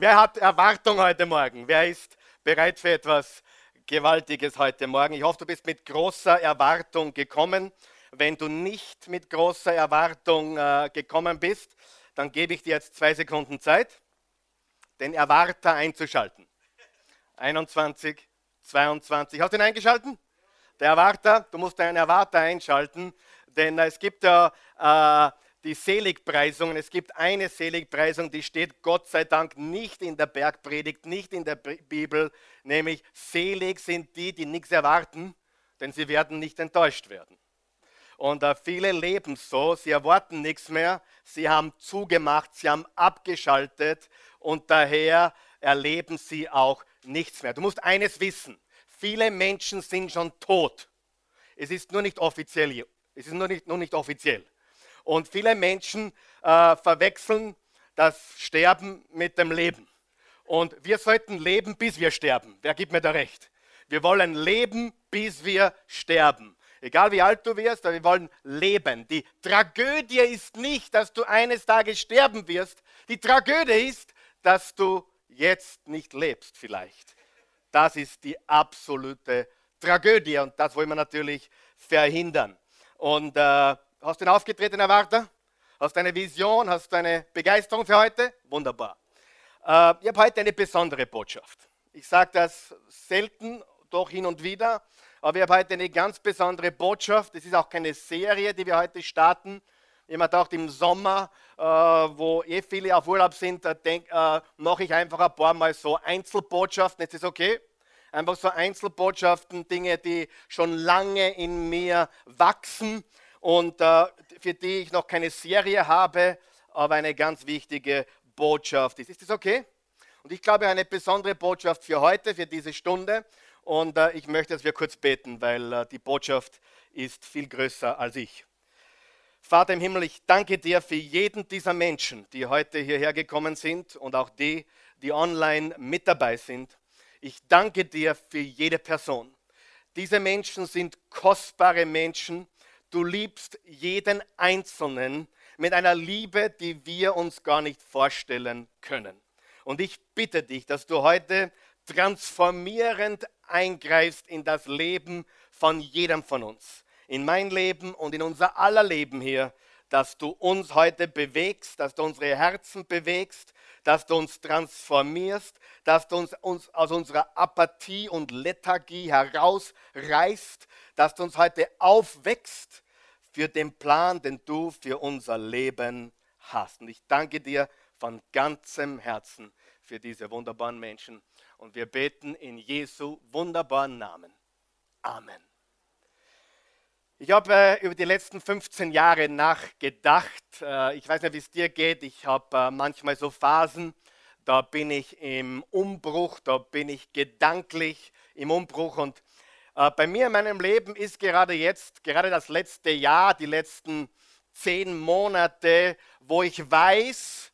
Wer hat Erwartung heute Morgen? Wer ist bereit für etwas Gewaltiges heute Morgen? Ich hoffe, du bist mit großer Erwartung gekommen. Wenn du nicht mit großer Erwartung äh, gekommen bist, dann gebe ich dir jetzt zwei Sekunden Zeit, den Erwarter einzuschalten. 21, 22. Hast du ihn eingeschalten? Der Erwarter, du musst deinen Erwarter einschalten, denn es gibt ja äh, die Seligpreisungen. Es gibt eine Seligpreisung, die steht Gott sei Dank nicht in der Bergpredigt, nicht in der Bibel, nämlich selig sind die, die nichts erwarten, denn sie werden nicht enttäuscht werden. Und äh, viele leben so, sie erwarten nichts mehr, sie haben zugemacht, sie haben abgeschaltet und daher erleben sie auch nichts mehr. Du musst eines wissen, viele Menschen sind schon tot. Es ist nur nicht offiziell. Es ist nur nicht, nur nicht offiziell. Und viele Menschen äh, verwechseln das Sterben mit dem Leben. Und wir sollten leben, bis wir sterben. Wer gibt mir da recht? Wir wollen leben, bis wir sterben. Egal wie alt du wirst, aber wir wollen leben. Die Tragödie ist nicht, dass du eines Tages sterben wirst. Die Tragödie ist, dass du jetzt nicht lebst vielleicht. Das ist die absolute Tragödie und das wollen wir natürlich verhindern. Und äh, Hast du einen aufgetretenen Erwarter? Hast du eine Vision? Hast du eine Begeisterung für heute? Wunderbar. Äh, ich habe heute eine besondere Botschaft. Ich sage das selten, doch hin und wieder, aber ich habe heute eine ganz besondere Botschaft. Es ist auch keine Serie, die wir heute starten. Habe gedacht, im Sommer, äh, wo eh viele auf Urlaub sind, äh, äh, mache ich einfach ein paar Mal so Einzelbotschaften. Jetzt ist okay. Einfach so Einzelbotschaften, Dinge, die schon lange in mir wachsen und äh, für die ich noch keine Serie habe, aber eine ganz wichtige Botschaft ist. Ist das okay? Und ich glaube, eine besondere Botschaft für heute, für diese Stunde. Und äh, ich möchte, dass wir kurz beten, weil äh, die Botschaft ist viel größer als ich. Vater im Himmel, ich danke dir für jeden dieser Menschen, die heute hierher gekommen sind und auch die, die online mit dabei sind. Ich danke dir für jede Person. Diese Menschen sind kostbare Menschen, Du liebst jeden Einzelnen mit einer Liebe, die wir uns gar nicht vorstellen können. Und ich bitte dich, dass du heute transformierend eingreifst in das Leben von jedem von uns, in mein Leben und in unser aller Leben hier, dass du uns heute bewegst, dass du unsere Herzen bewegst, dass du uns transformierst, dass du uns, uns aus unserer Apathie und Lethargie herausreißt, dass du uns heute aufwächst für den Plan, den du für unser Leben hast. Und ich danke dir von ganzem Herzen für diese wunderbaren Menschen. Und wir beten in Jesu wunderbaren Namen. Amen. Ich habe äh, über die letzten 15 Jahre nachgedacht. Äh, ich weiß nicht, wie es dir geht. Ich habe äh, manchmal so Phasen, da bin ich im Umbruch, da bin ich gedanklich im Umbruch und äh, bei mir in meinem Leben ist gerade jetzt, gerade das letzte Jahr, die letzten zehn Monate, wo ich weiß,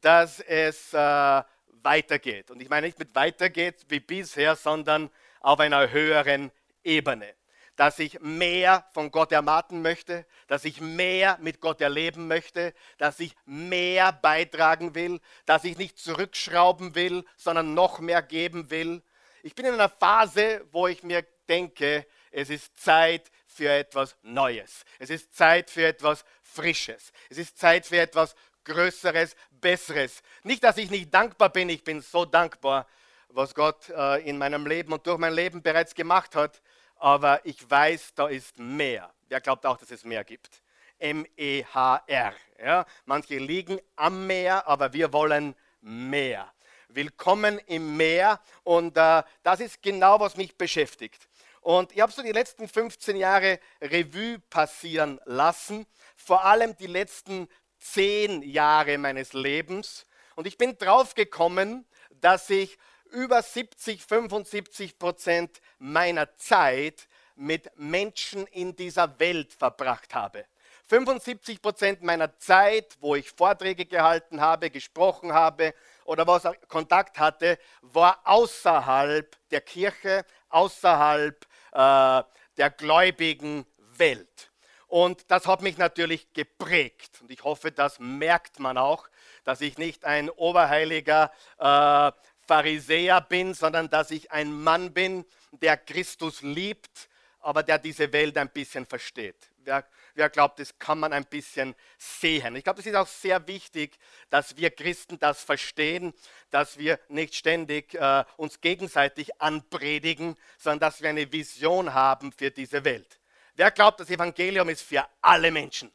dass es äh, weitergeht. Und ich meine nicht mit weitergeht wie bisher, sondern auf einer höheren Ebene. Dass ich mehr von Gott erwarten möchte, dass ich mehr mit Gott erleben möchte, dass ich mehr beitragen will, dass ich nicht zurückschrauben will, sondern noch mehr geben will. Ich bin in einer Phase, wo ich mir denke, es ist Zeit für etwas Neues. Es ist Zeit für etwas Frisches. Es ist Zeit für etwas Größeres, Besseres. Nicht, dass ich nicht dankbar bin, ich bin so dankbar, was Gott äh, in meinem Leben und durch mein Leben bereits gemacht hat, aber ich weiß, da ist mehr. Wer glaubt auch, dass es mehr gibt? M-E-H-R. Ja? Manche liegen am Meer, aber wir wollen mehr. Willkommen im Meer und äh, das ist genau, was mich beschäftigt. Und ich habe so die letzten 15 Jahre Revue passieren lassen, vor allem die letzten 10 Jahre meines Lebens. Und ich bin draufgekommen, dass ich über 70, 75 Prozent meiner Zeit mit Menschen in dieser Welt verbracht habe. 75 Prozent meiner Zeit, wo ich Vorträge gehalten habe, gesprochen habe oder was Kontakt hatte, war außerhalb der Kirche, außerhalb äh, der gläubigen Welt. Und das hat mich natürlich geprägt. Und ich hoffe, das merkt man auch, dass ich nicht ein oberheiliger äh, Pharisäer bin, sondern dass ich ein Mann bin, der Christus liebt, aber der diese Welt ein bisschen versteht. Wer, wer glaubt, das kann man ein bisschen sehen. Ich glaube, es ist auch sehr wichtig, dass wir Christen das verstehen, dass wir nicht ständig äh, uns gegenseitig anpredigen, sondern dass wir eine Vision haben für diese Welt. Wer glaubt, das Evangelium ist für alle Menschen?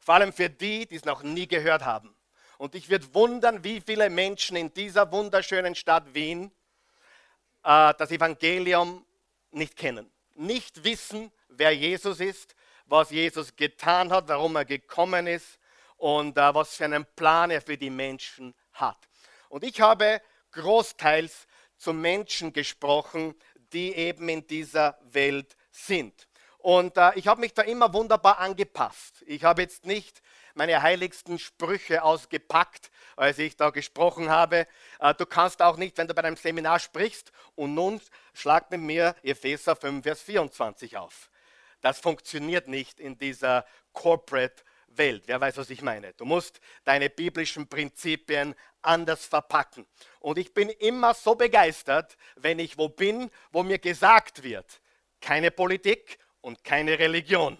Vor allem für die, die es noch nie gehört haben. Und ich würde wundern, wie viele Menschen in dieser wunderschönen Stadt Wien äh, das Evangelium nicht kennen, nicht wissen, wer Jesus ist, was Jesus getan hat, warum er gekommen ist und äh, was für einen Plan er für die Menschen hat. Und ich habe großteils zu Menschen gesprochen, die eben in dieser Welt sind. Und äh, ich habe mich da immer wunderbar angepasst. Ich habe jetzt nicht meine heiligsten Sprüche ausgepackt, als ich da gesprochen habe. Äh, du kannst auch nicht, wenn du bei einem Seminar sprichst, und nun schlag mit mir Epheser 5, Vers 24 auf. Das funktioniert nicht in dieser Corporate Welt. Wer weiß, was ich meine? Du musst deine biblischen Prinzipien anders verpacken. Und ich bin immer so begeistert, wenn ich wo bin, wo mir gesagt wird, keine Politik und keine Religion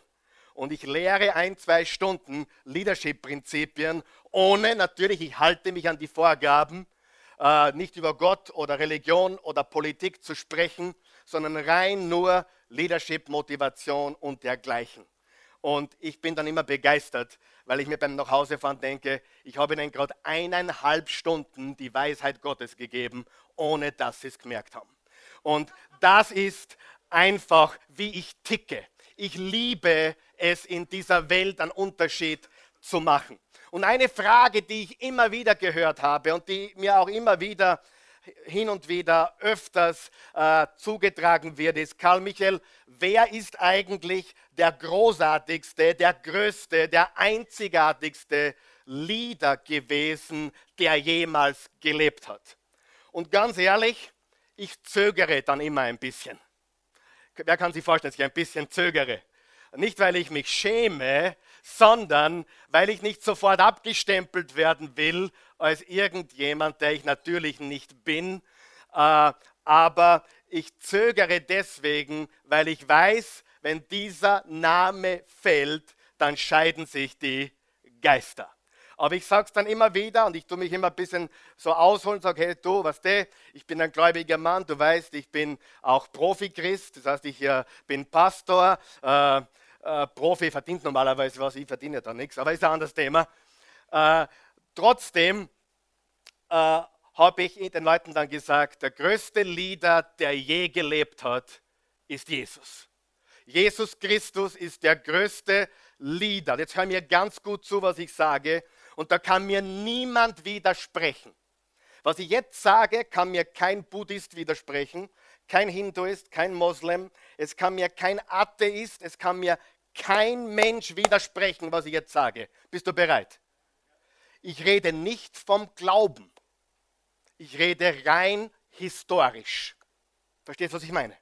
und ich lehre ein, zwei Stunden Leadership-Prinzipien, ohne natürlich, ich halte mich an die Vorgaben, äh, nicht über Gott oder Religion oder Politik zu sprechen, sondern rein nur Leadership, Motivation und dergleichen. Und ich bin dann immer begeistert, weil ich mir beim Nachhausefahren denke, ich habe ihnen gerade eineinhalb Stunden die Weisheit Gottes gegeben, ohne dass sie es gemerkt haben. Und das ist einfach, wie ich ticke. Ich liebe es in dieser Welt einen Unterschied zu machen. Und eine Frage, die ich immer wieder gehört habe und die mir auch immer wieder hin und wieder öfters äh, zugetragen wird, ist, Karl Michael, wer ist eigentlich der großartigste, der größte, der einzigartigste Leader gewesen, der jemals gelebt hat? Und ganz ehrlich, ich zögere dann immer ein bisschen. Wer kann sich vorstellen, dass ich ein bisschen zögere? Nicht, weil ich mich schäme, sondern weil ich nicht sofort abgestempelt werden will als irgendjemand, der ich natürlich nicht bin. Äh, aber ich zögere deswegen, weil ich weiß, wenn dieser Name fällt, dann scheiden sich die Geister. Aber ich sage es dann immer wieder und ich tue mich immer ein bisschen so ausholen und sage, hey du, was der, ich bin ein gläubiger Mann, du weißt, ich bin auch Profi-Christ, das heißt, ich äh, bin Pastor, äh, äh, Profi verdient normalerweise was, ich verdiene da nichts, aber ist ein anderes Thema. Äh, trotzdem äh, habe ich den Leuten dann gesagt, der größte Leader, der je gelebt hat, ist Jesus. Jesus Christus ist der größte Leader. Jetzt hör mir ganz gut zu, was ich sage, und da kann mir niemand widersprechen. Was ich jetzt sage, kann mir kein Buddhist widersprechen, kein Hinduist, kein Moslem, es kann mir kein Atheist, es kann mir kein Mensch widersprechen, was ich jetzt sage. Bist du bereit? Ich rede nicht vom Glauben. Ich rede rein historisch. Verstehst du, was ich meine?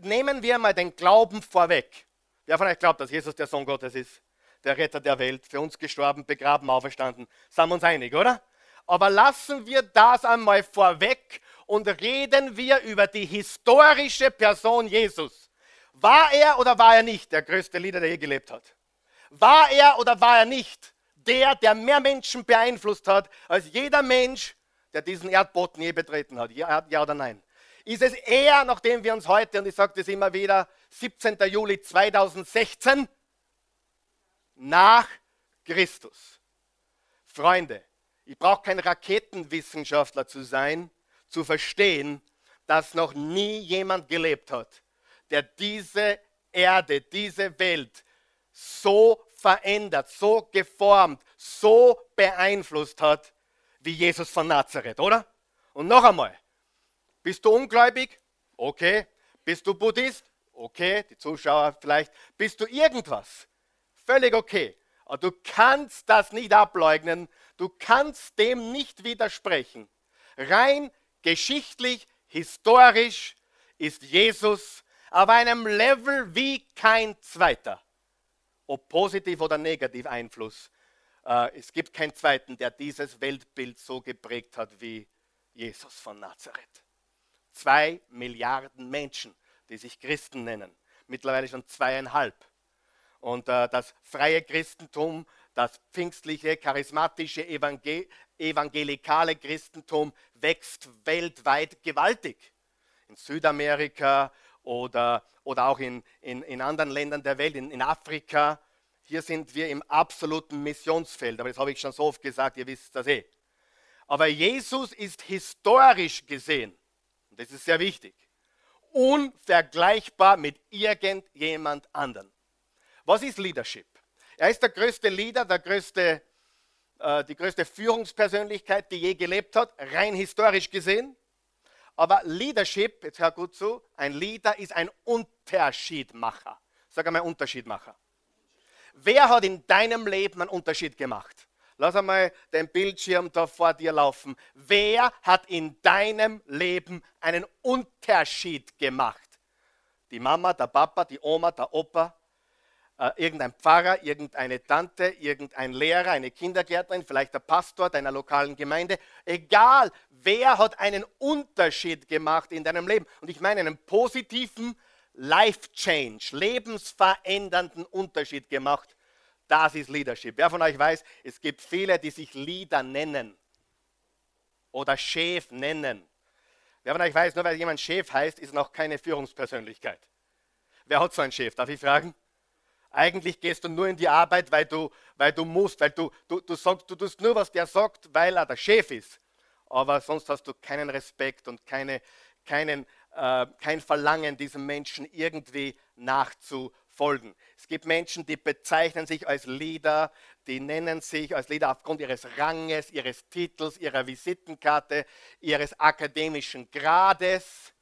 Nehmen wir mal den Glauben vorweg. Wer von euch glaubt, dass Jesus der Sohn Gottes ist? Der Retter der Welt, für uns gestorben, begraben, auferstanden. Sind wir uns einig, oder? Aber lassen wir das einmal vorweg und reden wir über die historische Person Jesus. War er oder war er nicht der größte Leader, der je gelebt hat? War er oder war er nicht der, der mehr Menschen beeinflusst hat als jeder Mensch, der diesen Erdboden je betreten hat? Ja, ja oder nein? Ist es er, nachdem wir uns heute, und ich sage das immer wieder, 17. Juli 2016, nach Christus. Freunde, ich brauche kein Raketenwissenschaftler zu sein, zu verstehen, dass noch nie jemand gelebt hat, der diese Erde, diese Welt so verändert, so geformt, so beeinflusst hat, wie Jesus von Nazareth, oder? Und noch einmal, bist du ungläubig? Okay. Bist du Buddhist? Okay. Die Zuschauer vielleicht. Bist du irgendwas? Völlig okay. Aber du kannst das nicht ableugnen. Du kannst dem nicht widersprechen. Rein geschichtlich, historisch ist Jesus auf einem Level wie kein zweiter, ob positiv oder negativ Einfluss äh, es gibt keinen zweiten, der dieses Weltbild so geprägt hat wie Jesus von Nazareth. Zwei Milliarden Menschen, die sich Christen nennen, mittlerweile schon zweieinhalb. Und äh, das freie Christentum, das pfingstliche, charismatische, evangel evangelikale Christentum wächst weltweit gewaltig. In Südamerika oder, oder auch in, in, in anderen Ländern der Welt, in, in Afrika. Hier sind wir im absoluten Missionsfeld. Aber das habe ich schon so oft gesagt, ihr wisst das eh. Aber Jesus ist historisch gesehen, und das ist sehr wichtig, unvergleichbar mit irgendjemand anderen. Was ist Leadership? Er ist der größte Leader, der größte, äh, die größte Führungspersönlichkeit, die je gelebt hat, rein historisch gesehen. Aber Leadership, jetzt hör gut zu, ein Leader ist ein Unterschiedmacher. Sag einmal Unterschiedmacher. Wer hat in deinem Leben einen Unterschied gemacht? Lass einmal den Bildschirm da vor dir laufen. Wer hat in deinem Leben einen Unterschied gemacht? Die Mama, der Papa, die Oma, der Opa, äh, irgendein Pfarrer, irgendeine Tante, irgendein Lehrer, eine Kindergärtnerin, vielleicht der Pastor deiner lokalen Gemeinde. Egal, wer hat einen Unterschied gemacht in deinem Leben? Und ich meine einen positiven Life Change, lebensverändernden Unterschied gemacht. Das ist Leadership. Wer von euch weiß, es gibt viele, die sich Leader nennen oder Chef nennen. Wer von euch weiß, nur weil jemand Chef heißt, ist noch keine Führungspersönlichkeit. Wer hat so einen Chef? Darf ich fragen? Eigentlich gehst du nur in die Arbeit, weil du, weil du musst, weil du, du, du sagst, du tust nur, was der sagt, weil er der Chef ist. Aber sonst hast du keinen Respekt und keine, keinen, äh, kein Verlangen, diesem Menschen irgendwie nachzufolgen. Es gibt Menschen, die bezeichnen sich als Leader, die nennen sich als Leader aufgrund ihres Ranges, ihres Titels, ihrer Visitenkarte, ihres akademischen Grades.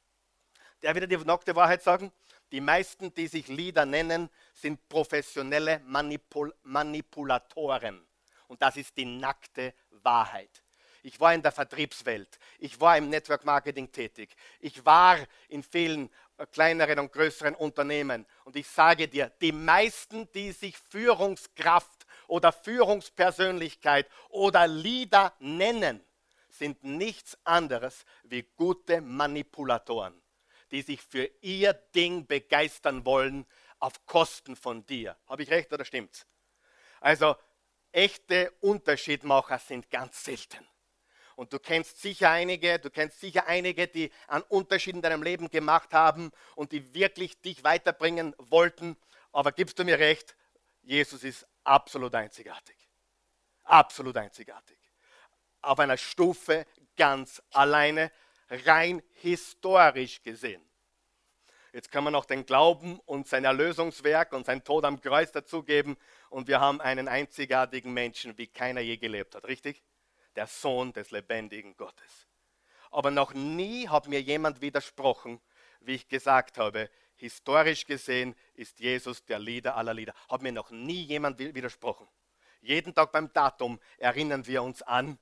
Der wieder die nackte Wahrheit sagen? Die meisten, die sich Leader nennen, sind professionelle Manipul Manipulatoren. Und das ist die nackte Wahrheit. Ich war in der Vertriebswelt. Ich war im Network Marketing tätig. Ich war in vielen äh, kleineren und größeren Unternehmen. Und ich sage dir, die meisten, die sich Führungskraft oder Führungspersönlichkeit oder Leader nennen, sind nichts anderes wie gute Manipulatoren die sich für ihr Ding begeistern wollen auf Kosten von dir. Habe ich recht oder stimmt's? Also echte Unterschiedmacher sind ganz selten. Und du kennst sicher einige, du kennst sicher einige, die einen Unterschied in deinem Leben gemacht haben und die wirklich dich weiterbringen wollten. Aber gibst du mir recht, Jesus ist absolut einzigartig. Absolut einzigartig. Auf einer Stufe ganz alleine rein historisch gesehen. Jetzt kann man noch den Glauben und sein Erlösungswerk und sein Tod am Kreuz dazugeben und wir haben einen einzigartigen Menschen, wie keiner je gelebt hat, richtig? Der Sohn des lebendigen Gottes. Aber noch nie hat mir jemand widersprochen, wie ich gesagt habe, historisch gesehen ist Jesus der Lieder aller Lieder. Hat mir noch nie jemand widersprochen. Jeden Tag beim Datum erinnern wir uns an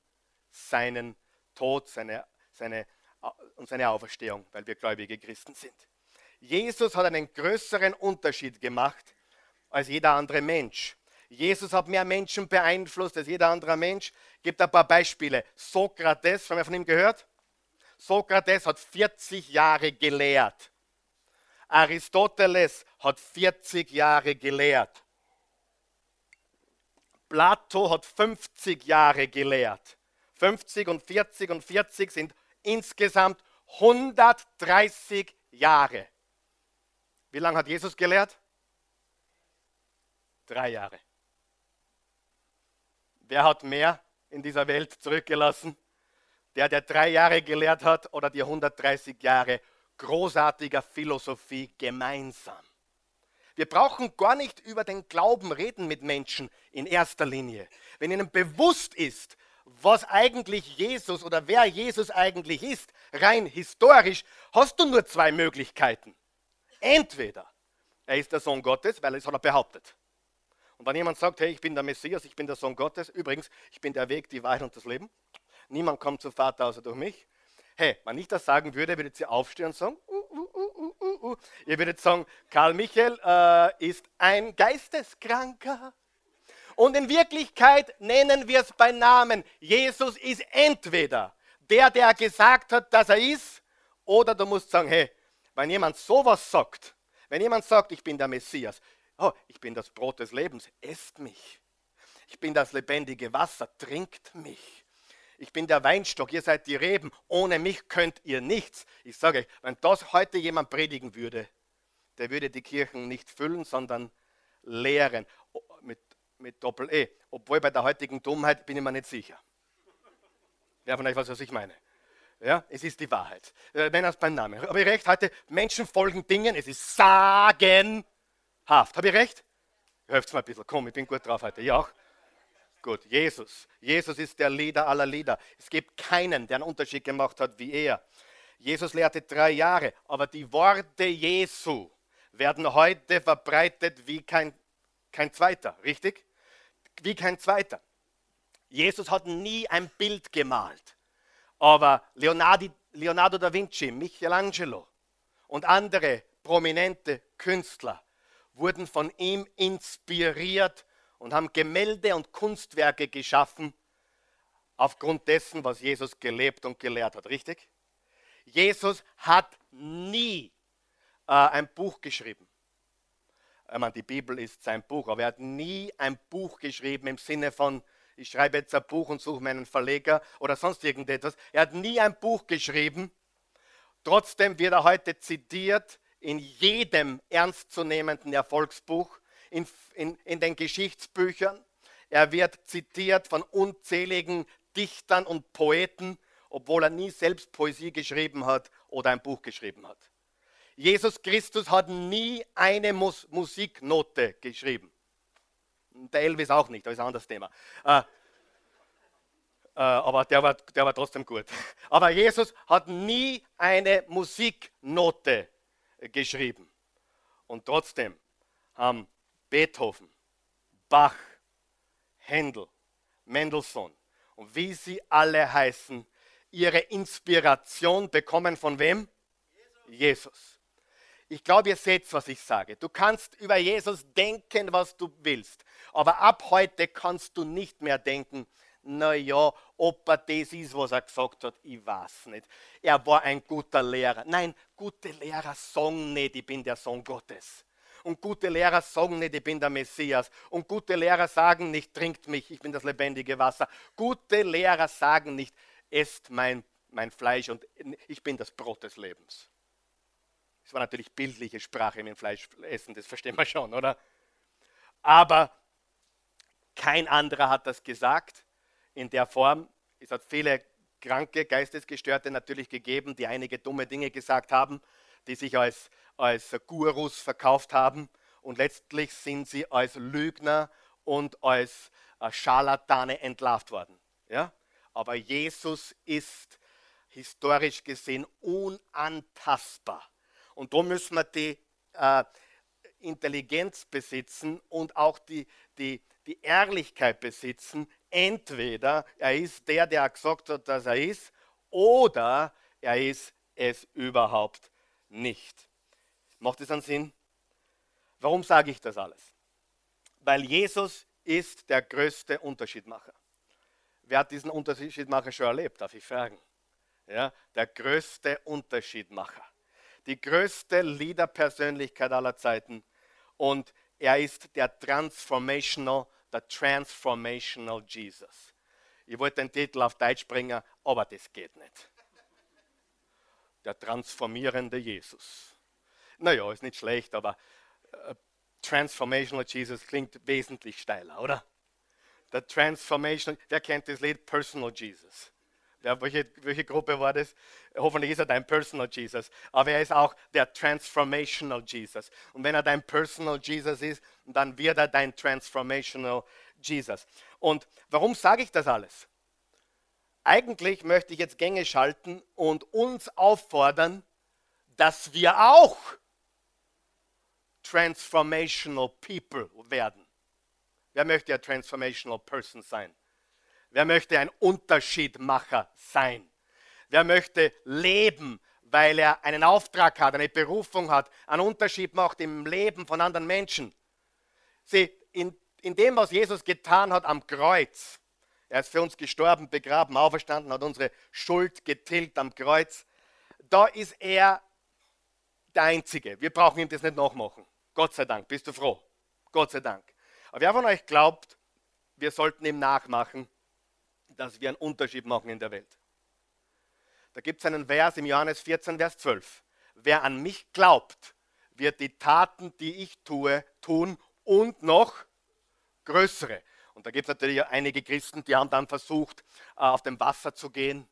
seinen Tod, seine, seine und seine Auferstehung, weil wir gläubige Christen sind. Jesus hat einen größeren Unterschied gemacht als jeder andere Mensch. Jesus hat mehr Menschen beeinflusst als jeder andere Mensch. Gibt ein paar Beispiele. Sokrates, haben wir von ihm gehört? Sokrates hat 40 Jahre gelehrt. Aristoteles hat 40 Jahre gelehrt. Plato hat 50 Jahre gelehrt. 50 und 40 und 40 sind insgesamt 130 Jahre. Wie lange hat Jesus gelehrt? Drei Jahre. Wer hat mehr in dieser Welt zurückgelassen? Der, der drei Jahre gelehrt hat oder die 130 Jahre großartiger Philosophie gemeinsam. Wir brauchen gar nicht über den Glauben reden mit Menschen in erster Linie. Wenn ihnen bewusst ist, was eigentlich Jesus oder wer Jesus eigentlich ist, rein historisch, hast du nur zwei Möglichkeiten. Entweder er ist der Sohn Gottes, weil er es hat er behauptet. Und wenn jemand sagt, hey, ich bin der Messias, ich bin der Sohn Gottes, übrigens, ich bin der Weg, die Wahrheit und das Leben, niemand kommt zum Vater außer durch mich. Hey, wenn ich das sagen würde, würdet ihr aufstehen und sagen, uh, uh, uh, ihr würdet sagen, Karl Michael äh, ist ein Geisteskranker. Und in Wirklichkeit nennen wir es bei Namen. Jesus ist entweder der, der gesagt hat, dass er ist, oder du musst sagen, hey, wenn jemand sowas sagt, wenn jemand sagt, ich bin der Messias, oh, ich bin das Brot des Lebens, esst mich. Ich bin das lebendige Wasser, trinkt mich. Ich bin der Weinstock, ihr seid die Reben, ohne mich könnt ihr nichts. Ich sage euch, wenn das heute jemand predigen würde, der würde die Kirchen nicht füllen, sondern lehren. Mit, Doppel-E. Obwohl bei der heutigen Dummheit bin ich mir nicht sicher. Wer von euch weiß, was ich meine? Ja, es ist die Wahrheit. Wenn äh, das beim Namen. Habe ich recht? Heute Menschen folgen Dingen, es ist sagenhaft. Habe ich recht? Helft mal ein bisschen. Komm, ich bin gut drauf heute. Ja auch. Gut, Jesus. Jesus ist der Leader aller Lieder. Es gibt keinen, der einen Unterschied gemacht hat wie er. Jesus lehrte drei Jahre, aber die Worte Jesu werden heute verbreitet wie kein, kein zweiter, richtig? Wie kein zweiter. Jesus hat nie ein Bild gemalt. Aber Leonardo, Leonardo da Vinci, Michelangelo und andere prominente Künstler wurden von ihm inspiriert und haben Gemälde und Kunstwerke geschaffen aufgrund dessen, was Jesus gelebt und gelehrt hat. Richtig? Jesus hat nie äh, ein Buch geschrieben. Ich meine, die Bibel ist sein Buch, aber er hat nie ein Buch geschrieben im Sinne von, ich schreibe jetzt ein Buch und suche meinen Verleger oder sonst irgendetwas. Er hat nie ein Buch geschrieben. Trotzdem wird er heute zitiert in jedem ernstzunehmenden Erfolgsbuch, in, in, in den Geschichtsbüchern. Er wird zitiert von unzähligen Dichtern und Poeten, obwohl er nie selbst Poesie geschrieben hat oder ein Buch geschrieben hat. Jesus Christus hat nie eine Mus Musiknote geschrieben. Der Elvis auch nicht, das ist ein anderes Thema. Äh, äh, aber der war, der war trotzdem gut. Aber Jesus hat nie eine Musiknote geschrieben. Und trotzdem haben Beethoven, Bach, Händel, Mendelssohn und wie sie alle heißen, ihre Inspiration bekommen von wem? Jesus. Jesus. Ich glaube, ihr seht, was ich sage. Du kannst über Jesus denken, was du willst. Aber ab heute kannst du nicht mehr denken, naja, ob er das ist, was er gesagt hat, ich weiß nicht. Er war ein guter Lehrer. Nein, gute Lehrer sagen nicht, ich bin der Sohn Gottes. Und gute Lehrer sagen nicht, ich bin der Messias. Und gute Lehrer sagen nicht, trinkt mich, ich bin das lebendige Wasser. Gute Lehrer sagen nicht, esst mein, mein Fleisch und ich bin das Brot des Lebens. Das war natürlich bildliche Sprache mit dem Fleischessen, das verstehen wir schon, oder? Aber kein anderer hat das gesagt in der Form. Es hat viele kranke, Geistesgestörte natürlich gegeben, die einige dumme Dinge gesagt haben, die sich als, als Gurus verkauft haben und letztlich sind sie als Lügner und als äh, Scharlatane entlarvt worden. Ja? Aber Jesus ist historisch gesehen unantastbar. Und da müssen wir die äh, Intelligenz besitzen und auch die, die, die Ehrlichkeit besitzen. Entweder er ist der, der gesagt hat, dass er ist, oder er ist es überhaupt nicht. Macht das einen Sinn? Warum sage ich das alles? Weil Jesus ist der größte Unterschiedmacher. Wer hat diesen Unterschiedmacher schon erlebt, darf ich fragen? Ja, der größte Unterschiedmacher die größte Leader-Persönlichkeit aller Zeiten. Und er ist der Transformational, der Transformational Jesus. Ich wollte den Titel auf Deutsch bringen, aber das geht nicht. Der transformierende Jesus. Naja, ist nicht schlecht, aber äh, Transformational Jesus klingt wesentlich steiler, oder? Der Transformational, wer kennt das Lied Personal Jesus? Ja, welche, welche Gruppe war das? Hoffentlich ist er dein Personal Jesus. Aber er ist auch der Transformational Jesus. Und wenn er dein Personal Jesus ist, dann wird er dein Transformational Jesus. Und warum sage ich das alles? Eigentlich möchte ich jetzt Gänge schalten und uns auffordern, dass wir auch Transformational People werden. Wer möchte ja Transformational Person sein? Wer möchte ein Unterschiedmacher sein? Wer möchte leben, weil er einen Auftrag hat, eine Berufung hat, einen Unterschied macht im Leben von anderen Menschen? Sieh, in in dem, was Jesus getan hat am Kreuz, er ist für uns gestorben, begraben, auferstanden, hat unsere Schuld getilgt am Kreuz, da ist er der Einzige. Wir brauchen ihm das nicht nachmachen. Gott sei Dank, bist du froh? Gott sei Dank. Aber wer von euch glaubt, wir sollten ihm nachmachen, dass wir einen Unterschied machen in der Welt? Da gibt es einen Vers im Johannes 14, Vers 12. Wer an mich glaubt, wird die Taten, die ich tue, tun und noch größere. Und da gibt es natürlich einige Christen, die haben dann versucht, äh, auf dem Wasser zu gehen.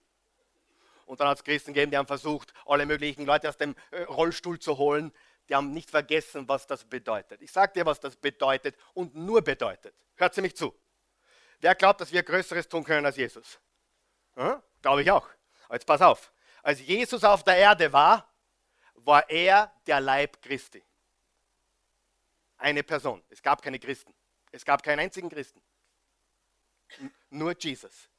Und dann hat es Christen gegeben, die haben versucht, alle möglichen Leute aus dem äh, Rollstuhl zu holen. Die haben nicht vergessen, was das bedeutet. Ich sage dir, was das bedeutet und nur bedeutet. Hört sie mich zu. Wer glaubt, dass wir Größeres tun können als Jesus? Hm? Glaube ich auch. Aber jetzt pass auf. Als Jesus auf der Erde war, war er der Leib Christi. Eine Person. Es gab keine Christen. Es gab keinen einzigen Christen. Nur Jesus.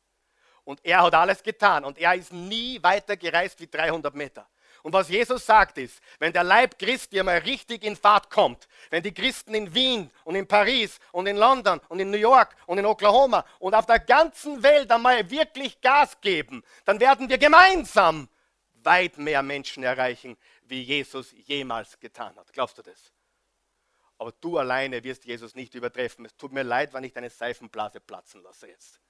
Und er hat alles getan und er ist nie weiter gereist wie 300 Meter. Und was Jesus sagt ist, wenn der Leib Christi einmal richtig in Fahrt kommt, wenn die Christen in Wien und in Paris und in London und in New York und in Oklahoma und auf der ganzen Welt einmal wirklich Gas geben, dann werden wir gemeinsam weit mehr Menschen erreichen, wie Jesus jemals getan hat. Glaubst du das? Aber du alleine wirst Jesus nicht übertreffen. Es tut mir leid, wenn ich deine Seifenblase platzen lasse jetzt.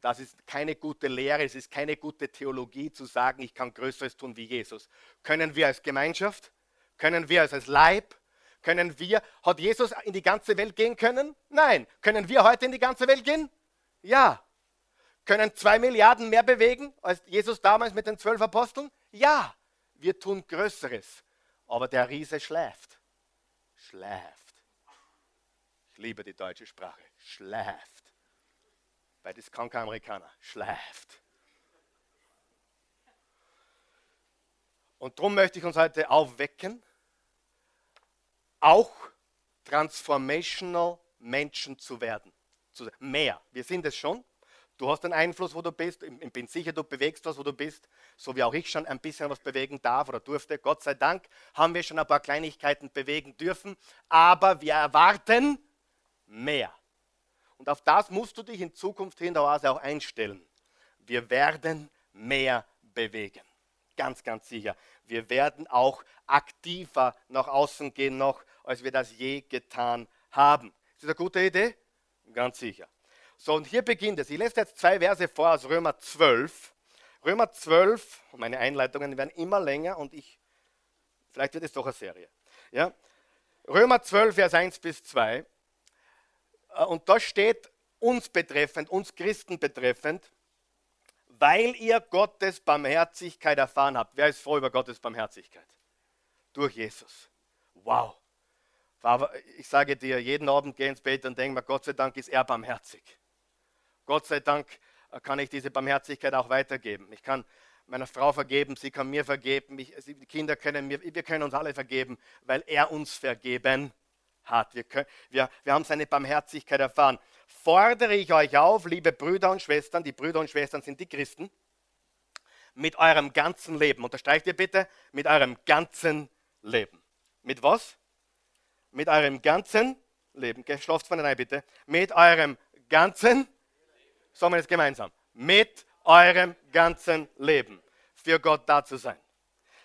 Und das ist keine gute Lehre, es ist keine gute Theologie zu sagen, ich kann Größeres tun wie Jesus. Können wir als Gemeinschaft, können wir als Leib, können wir, hat Jesus in die ganze Welt gehen können? Nein. Können wir heute in die ganze Welt gehen? Ja. Können zwei Milliarden mehr bewegen als Jesus damals mit den zwölf Aposteln? Ja. Wir tun Größeres. Aber der Riese schläft. Schläft. Ich liebe die deutsche Sprache. Schläft weil das kann kein Amerikaner, schläft. Und darum möchte ich uns heute aufwecken, auch transformational Menschen zu werden. Mehr. Wir sind es schon. Du hast einen Einfluss, wo du bist. Ich bin sicher, du bewegst was, wo du bist. So wie auch ich schon ein bisschen was bewegen darf oder durfte. Gott sei Dank haben wir schon ein paar Kleinigkeiten bewegen dürfen. Aber wir erwarten mehr. Und auf das musst du dich in Zukunft hin der Oase auch einstellen. Wir werden mehr bewegen. Ganz, ganz sicher. Wir werden auch aktiver nach außen gehen noch, als wir das je getan haben. Ist das eine gute Idee? Ganz sicher. So, und hier beginnt es. Ich lese jetzt zwei Verse vor aus Römer 12. Römer 12, und meine Einleitungen werden immer länger und ich, vielleicht wird es doch eine Serie. Ja? Römer 12, Vers 1 bis 2. Äh, und da steht uns betreffend, uns Christen betreffend, weil ihr Gottes Barmherzigkeit erfahren habt. Wer ist froh über Gottes Barmherzigkeit? Durch Jesus. Wow. Ich sage dir, jeden Abend gehe ins Bett und denke mir, Gott sei Dank ist er barmherzig. Gott sei Dank äh, kann ich diese Barmherzigkeit auch weitergeben. Ich kann meiner Frau vergeben, sie kann mir vergeben, ich, die Kinder können mir, wir können uns alle vergeben, weil er uns vergeben hat. Wir, können, wir, wir haben seine Barmherzigkeit erfahren. Fordere ich euch auf, liebe Brüder und Schwestern, die Brüder und Schwestern sind die Christen, mit eurem ganzen Leben, unterstreicht ihr bitte, mit eurem ganzen Leben. Mit was? Mit eurem ganzen Leben. Geschlossen von rein bitte. Mit eurem ganzen, sagen wir das gemeinsam, mit eurem ganzen Leben für Gott da zu sein.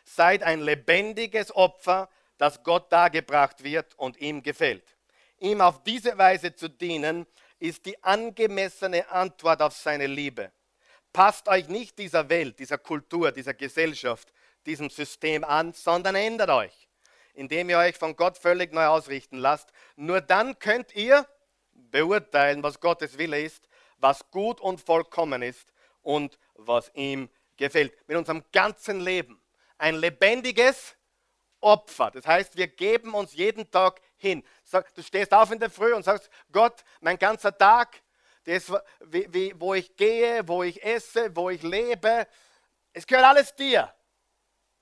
Seid ein lebendiges Opfer, das Gott dargebracht wird und ihm gefällt. Ihm auf diese Weise zu dienen, ist die angemessene Antwort auf seine Liebe. Passt euch nicht dieser Welt, dieser Kultur, dieser Gesellschaft, diesem System an, sondern ändert euch, indem ihr euch von Gott völlig neu ausrichten lasst. Nur dann könnt ihr beurteilen, was Gottes Wille ist, was gut und vollkommen ist und was ihm gefällt. Mit unserem ganzen Leben. Ein lebendiges, Opfer. Das heißt, wir geben uns jeden Tag hin. Du stehst auf in der Früh und sagst, Gott, mein ganzer Tag, das, wo ich gehe, wo ich esse, wo ich lebe, es gehört alles dir.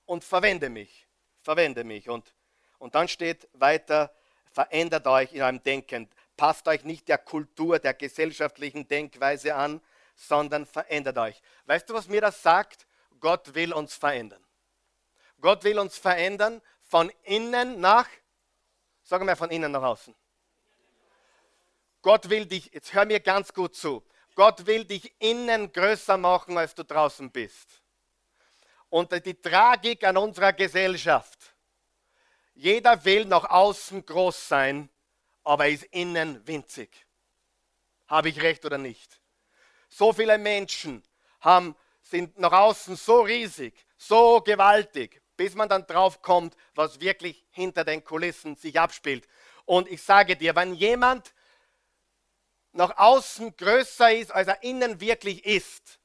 Und verwende mich. Verwende mich. Und, und dann steht weiter, verändert euch in eurem Denken. Passt euch nicht der Kultur, der gesellschaftlichen Denkweise an, sondern verändert euch. Weißt du, was mir das sagt? Gott will uns verändern. Gott will uns verändern von innen nach, sagen wir von innen nach außen. Gott will dich, jetzt hör mir ganz gut zu, Gott will dich innen größer machen, als du draußen bist. Und die Tragik an unserer Gesellschaft, jeder will nach außen groß sein, aber ist innen winzig. Habe ich recht oder nicht? So viele Menschen haben, sind nach außen so riesig, so gewaltig, bis man dann drauf kommt, was wirklich hinter den Kulissen sich abspielt. Und ich sage dir, wenn jemand nach außen größer ist, als er innen wirklich ist,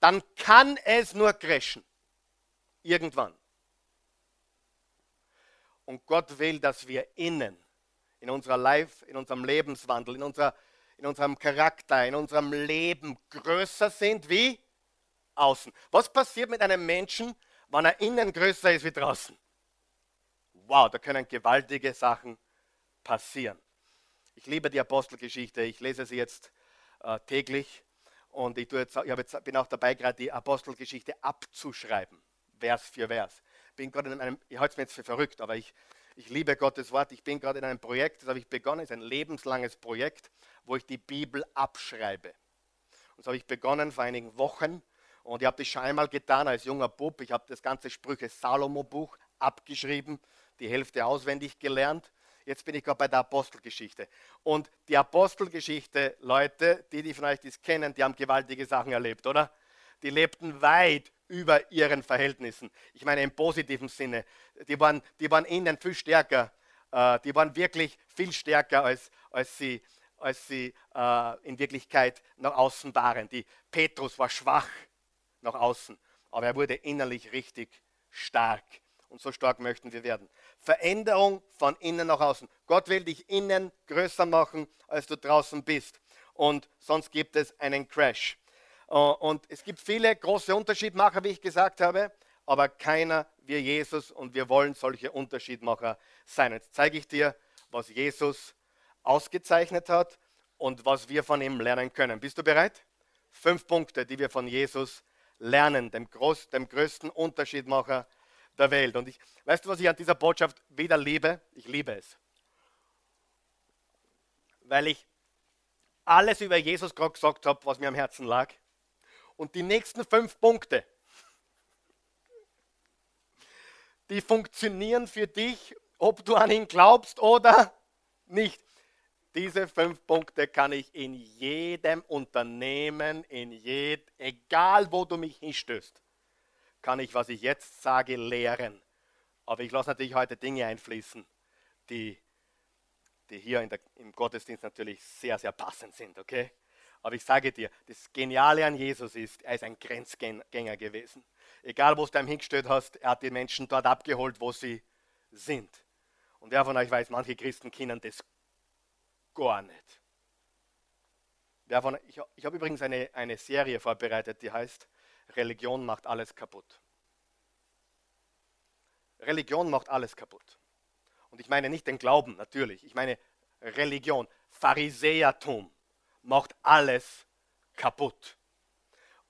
dann kann es nur crashen. Irgendwann. Und Gott will, dass wir innen, in unserer Life, in unserem Lebenswandel, in, unserer, in unserem Charakter, in unserem Leben größer sind wie außen. Was passiert mit einem Menschen, wenn er innen größer ist wie draußen? Wow, da können gewaltige Sachen passieren. Ich liebe die Apostelgeschichte. Ich lese sie jetzt äh, täglich und ich, jetzt, ich jetzt, bin auch dabei, gerade die Apostelgeschichte abzuschreiben, Vers für Vers. Bin gerade in einem, ich halte es mir jetzt für verrückt, aber ich, ich liebe Gottes Wort. Ich bin gerade in einem Projekt, das habe ich begonnen, ist ein lebenslanges Projekt, wo ich die Bibel abschreibe. Und das habe ich begonnen vor einigen Wochen und ich habe das schon einmal getan als junger Bub. Ich habe das ganze Sprüche Salomo-Buch abgeschrieben, die Hälfte auswendig gelernt Jetzt bin ich gerade bei der Apostelgeschichte. Und die Apostelgeschichte, Leute, die, die von euch das kennen, die haben gewaltige Sachen erlebt, oder? Die lebten weit über ihren Verhältnissen. Ich meine im positiven Sinne. Die waren, die waren innen viel stärker. Äh, die waren wirklich viel stärker, als, als sie, als sie äh, in Wirklichkeit nach außen waren. Die Petrus war schwach nach außen, aber er wurde innerlich richtig stark. Und so stark möchten wir werden. Veränderung von innen nach außen. Gott will dich innen größer machen, als du draußen bist. Und sonst gibt es einen Crash. Äh, und es gibt viele große Unterschiedmacher, wie ich gesagt habe, aber keiner wie Jesus und wir wollen solche Unterschiedmacher sein. Jetzt zeige ich dir, was Jesus ausgezeichnet hat und was wir von ihm lernen können. Bist du bereit? Fünf Punkte, die wir von Jesus lernen, dem, groß, dem größten Unterschiedmacher der Welt. Und ich, weißt du, was ich an dieser Botschaft wieder liebe? Ich liebe es. Weil ich alles über Jesus gerade gesagt habe, was mir am Herzen lag. Und die nächsten fünf Punkte, die funktionieren für dich, ob du an ihn glaubst oder nicht. Diese fünf Punkte kann ich in jedem Unternehmen, in jed, egal wo du mich hinstößt, kann ich, was ich jetzt sage, lehren. Aber ich lasse natürlich heute Dinge einfließen, die, die hier der, im Gottesdienst natürlich sehr, sehr passend sind, okay? Aber ich sage dir, das Geniale an Jesus ist, er ist ein Grenzgänger gewesen. Egal, wo du ihm hingestellt hast, er hat die Menschen dort abgeholt, wo sie sind. Und wer von euch weiß, manche Christen kennen das gar nicht. Von, ich, ich habe übrigens eine, eine Serie vorbereitet, die heißt Religion macht alles kaputt. Religion macht alles kaputt. Und ich meine nicht den Glauben, natürlich. Ich meine Religion, Pharisäertum macht alles kaputt.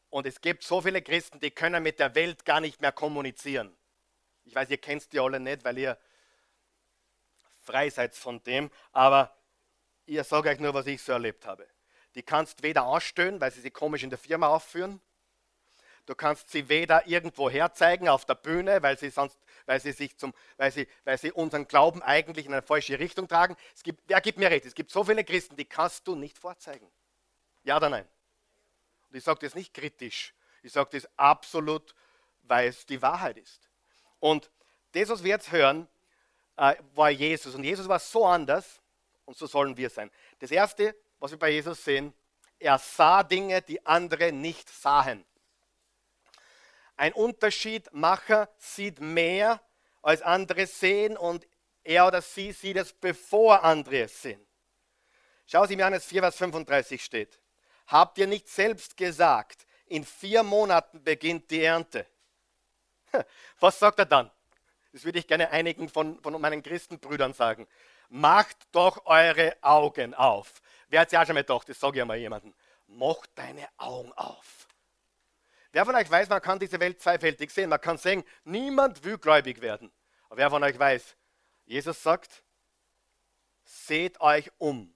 Und es gibt so viele Christen, die können mit der Welt gar nicht mehr kommunizieren. Ich weiß, ihr kennt die alle nicht, weil ihr frei seid von dem, aber ihr sagt euch nur, was ich so erlebt habe. Die kannst weder ausstehen, weil sie sich komisch in der Firma aufführen, Du kannst sie weder irgendwo herzeigen auf der Bühne, weil sie sonst, weil sie sich zum, weil sie, weil sie unseren Glauben eigentlich in eine falsche Richtung tragen. Es gibt, wer gibt mir recht? Es gibt so viele Christen, die kannst du nicht vorzeigen. Ja oder nein? Und ich sage das nicht kritisch. Ich sage das absolut, weil es die Wahrheit ist. Und das, was wir jetzt hören, äh, war Jesus. Und Jesus war so anders und so sollen wir sein. Das Erste, was wir bei Jesus sehen, er sah Dinge, die andere nicht sahen. Ein Unterschiedmacher sieht mehr, als andere sehen und er oder sie sieht es, bevor andere es sehen. Schau sie mir an, es 4, Vers 35 steht. Habt ihr nicht selbst gesagt, in vier Monaten beginnt die Ernte? Was sagt er dann? Das würde ich gerne einigen von, von meinen Christenbrüdern sagen. Macht doch eure Augen auf. Wer hat es ja schon mal gedacht, das sage ich mal jemandem. Macht deine Augen auf. Wer von euch weiß, man kann diese Welt zweifältig sehen. Man kann sagen, niemand will gläubig werden. Aber wer von euch weiß, Jesus sagt, seht euch um.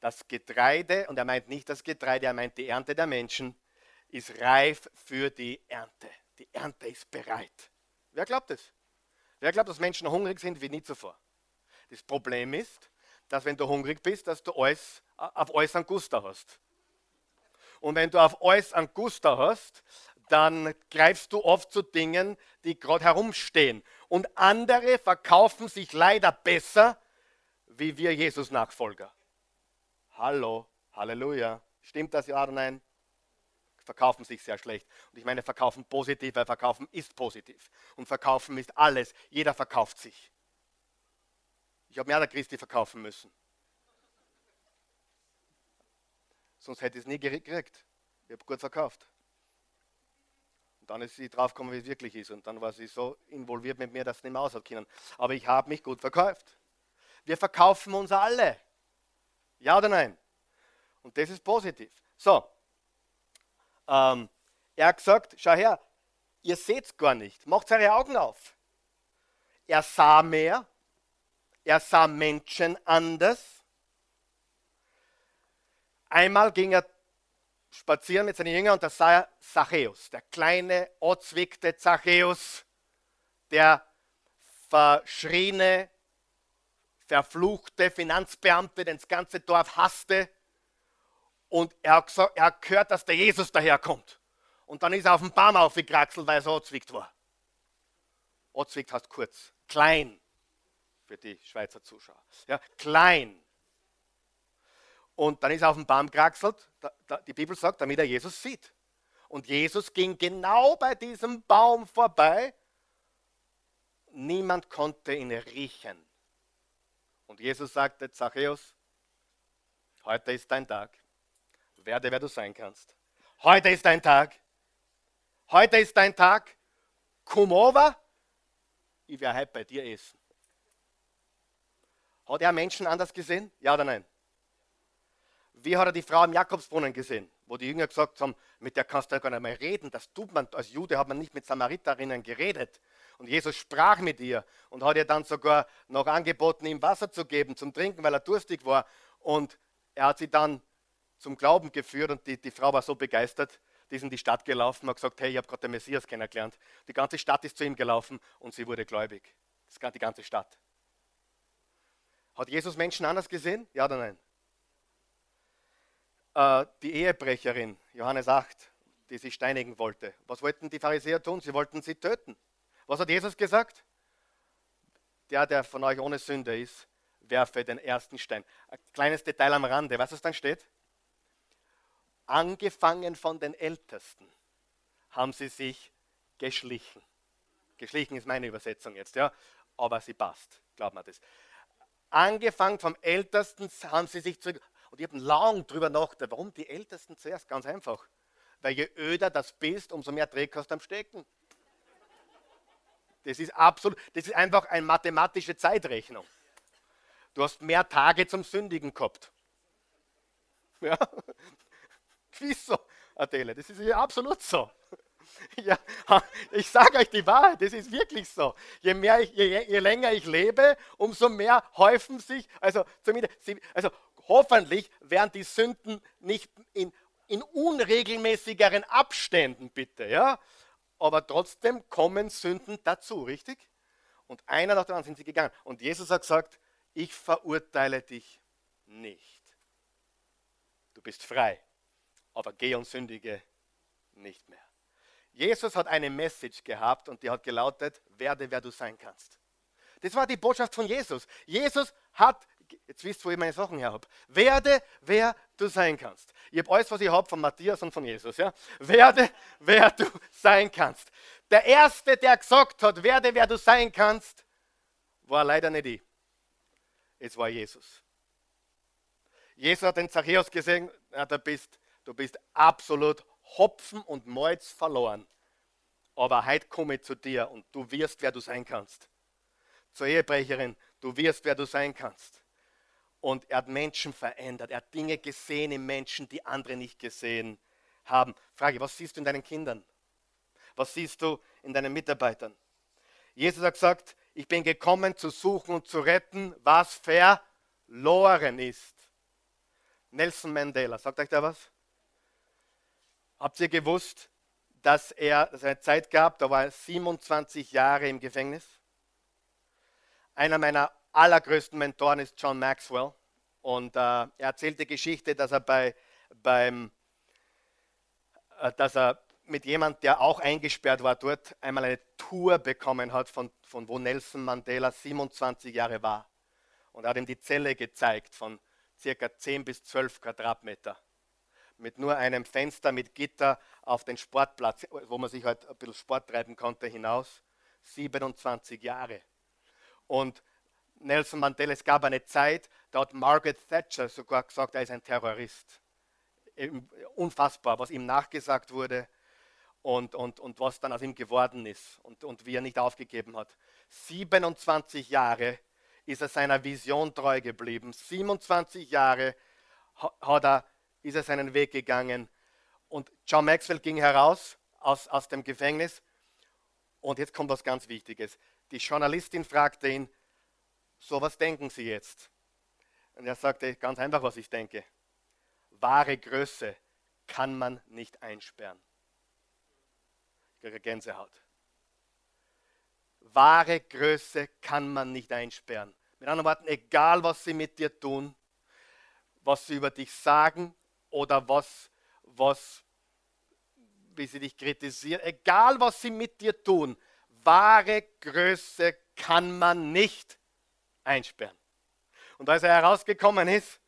das Getreide, und er meint nicht das Getreide, er meint die Ernte der Menschen, ist reif für die Ernte. Die Ernte ist bereit. Wer glaubt es? Wer glaubt, dass Menschen hungrig sind wie nie zuvor? Das Problem ist, dass wenn du hungrig bist, dass du alles, auf alles einen Guster hast. Und wenn du auf alles einen Guster hast, dann greifst du oft zu Dingen, die gerade herumstehen. Und andere verkaufen sich leider besser wie wir Jesus-Nachfolger. Hallo, Halleluja. Stimmt das ja oder nein? Verkaufen sich sehr schlecht. Und ich meine, verkaufen positiv, weil verkaufen ist positiv. Und verkaufen ist alles. Jeder verkauft sich. Ich habe mir der Christi verkaufen müssen. Sonst hätte ich es nie gekriegt. Ich habe gut verkauft. Und dann ist sie draufgekommen, wie es wirklich ist. Und dann war sie so involviert mit mir, dass sie nicht mehr aus hat können. Aber ich habe mich gut verkauft. Wir verkaufen uns alle. Ja oder nein? Und das ist positiv. So. Ähm, er hat gesagt, schau her, ihr seht es gar nicht. Macht eure Augen auf. Er sah mehr. Er sah Menschen anders. Einmal ging er spazieren mit seinen Jüngern und da sah er Zachäus, der kleine, ozwickte Zachäus, der verschriene, verfluchte Finanzbeamte, den das ganze Dorf hasste. Und er hat, gesagt, er hat gehört, dass der Jesus daherkommt. Und dann ist er auf den Baum aufgekraxelt, weil er so ozwickt war. Ozwickt heißt kurz, klein für die Schweizer Zuschauer. Ja, klein. Und dann ist er auf den Baum gekraxelt. Die Bibel sagt, damit er Jesus sieht. Und Jesus ging genau bei diesem Baum vorbei. Niemand konnte ihn riechen. Und Jesus sagte, Zachäus, heute ist dein Tag. Werde, wer du sein kannst. Heute ist dein Tag. Heute ist dein Tag. Komm over. Ich werde heute bei dir essen. Hat er Menschen anders gesehen? Ja oder nein? Wie hat er die Frau im Jakobsbrunnen gesehen? Wo die Jünger gesagt haben, mit der kannst du ja gar nicht mehr reden. Das tut man, als Jude hat man nicht mit Samariterinnen geredet. Und Jesus sprach mit ihr und hat ihr dann sogar noch angeboten, ihm Wasser zu geben zum Trinken, weil er durstig war. Und er hat sie dann zum Glauben geführt und die, die Frau war so begeistert, die ist in die Stadt gelaufen und hat gesagt, hey, ich habe gerade den Messias kennengelernt. Die ganze Stadt ist zu ihm gelaufen und sie wurde gläubig. Das ist die ganze Stadt. Hat Jesus Menschen anders gesehen? Ja oder nein? Äh, die Ehebrecherin, Johannes 8, die sie steinigen wollte. Was wollten die Pharisäer tun? Sie wollten sie töten. Was hat Jesus gesagt? Der, der von euch ohne Sünde ist, werfe den ersten Stein. Ein kleines Detail am Rande. Was es dann steht? Angefangen von den Ältesten haben sie sich geschlichen. Geschlichen ist meine Übersetzung jetzt, ja, aber sie passt, glaubt man das. Angefangen vom Ältesten haben sie sich zurück. Und ich habe lang drüber nachgedacht, warum die Ältesten zuerst? Ganz einfach. Weil je öder das bist, umso mehr Dreck hast du am Stecken. Das ist absolut, das ist einfach eine mathematische Zeitrechnung. Du hast mehr Tage zum Sündigen gehabt. Ja, wieso, Adele? Das ist absolut so. Ja, ich sage euch die Wahrheit, das ist wirklich so. Je, mehr ich, je, je länger ich lebe, umso mehr häufen sich, also, also hoffentlich werden die Sünden nicht in, in unregelmäßigeren Abständen, bitte, ja, aber trotzdem kommen Sünden dazu, richtig? Und einer nach dem anderen sind sie gegangen. Und Jesus hat gesagt, ich verurteile dich nicht. Du bist frei, aber geh und sündige nicht mehr. Jesus hat eine Message gehabt und die hat gelautet, werde wer du sein kannst. Das war die Botschaft von Jesus. Jesus hat jetzt wisst ihr, wo ich meine Sachen her habe. Werde, wer du sein kannst. Ich habe alles, was ich habe, von Matthias und von Jesus. Ja? Werde, wer du sein kannst. Der Erste, der gesagt hat, werde, wer du sein kannst, war leider nicht ich. Es war Jesus. Jesus hat den Zachäus gesehen, ja, du, bist, du bist absolut Hopfen und Malz verloren. Aber heute komme ich zu dir und du wirst, wer du sein kannst. Zur Ehebrecherin, du wirst, wer du sein kannst. Und er hat Menschen verändert. Er hat Dinge gesehen in Menschen, die andere nicht gesehen haben. Frage, was siehst du in deinen Kindern? Was siehst du in deinen Mitarbeitern? Jesus hat gesagt, ich bin gekommen zu suchen und zu retten, was verloren ist. Nelson Mandela, sagt euch da was? Habt ihr gewusst, dass er eine Zeit gab, da war er 27 Jahre im Gefängnis? Einer meiner allergrößten Mentoren ist John Maxwell. Und äh, er erzählt die Geschichte, dass er bei, beim, äh, dass er mit jemand, der auch eingesperrt war dort, einmal eine Tour bekommen hat, von, von wo Nelson Mandela 27 Jahre war. Und er hat ihm die Zelle gezeigt von circa 10 bis 12 Quadratmeter. Mit nur einem Fenster mit Gitter auf den Sportplatz, wo man sich halt ein bisschen Sport treiben konnte, hinaus. 27 Jahre. Und Nelson Mandela, es gab eine Zeit, da hat Margaret Thatcher sogar gesagt, er ist ein Terrorist. Unfassbar, was ihm nachgesagt wurde und, und, und was dann aus ihm geworden ist und, und wie er nicht aufgegeben hat. 27 Jahre ist er seiner Vision treu geblieben. 27 Jahre hat er, ist er seinen Weg gegangen. Und John Maxwell ging heraus aus, aus dem Gefängnis. Und jetzt kommt was ganz Wichtiges. Die Journalistin fragte ihn, so was denken Sie jetzt? Und er sagte ganz einfach, was ich denke. Wahre Größe kann man nicht einsperren. Kriege Gänsehaut. Wahre Größe kann man nicht einsperren. Mit anderen Worten, egal was sie mit dir tun, was sie über dich sagen oder was, was, wie sie dich kritisieren, egal was sie mit dir tun, wahre Größe kann man nicht einsperren. Und als er herausgekommen ist,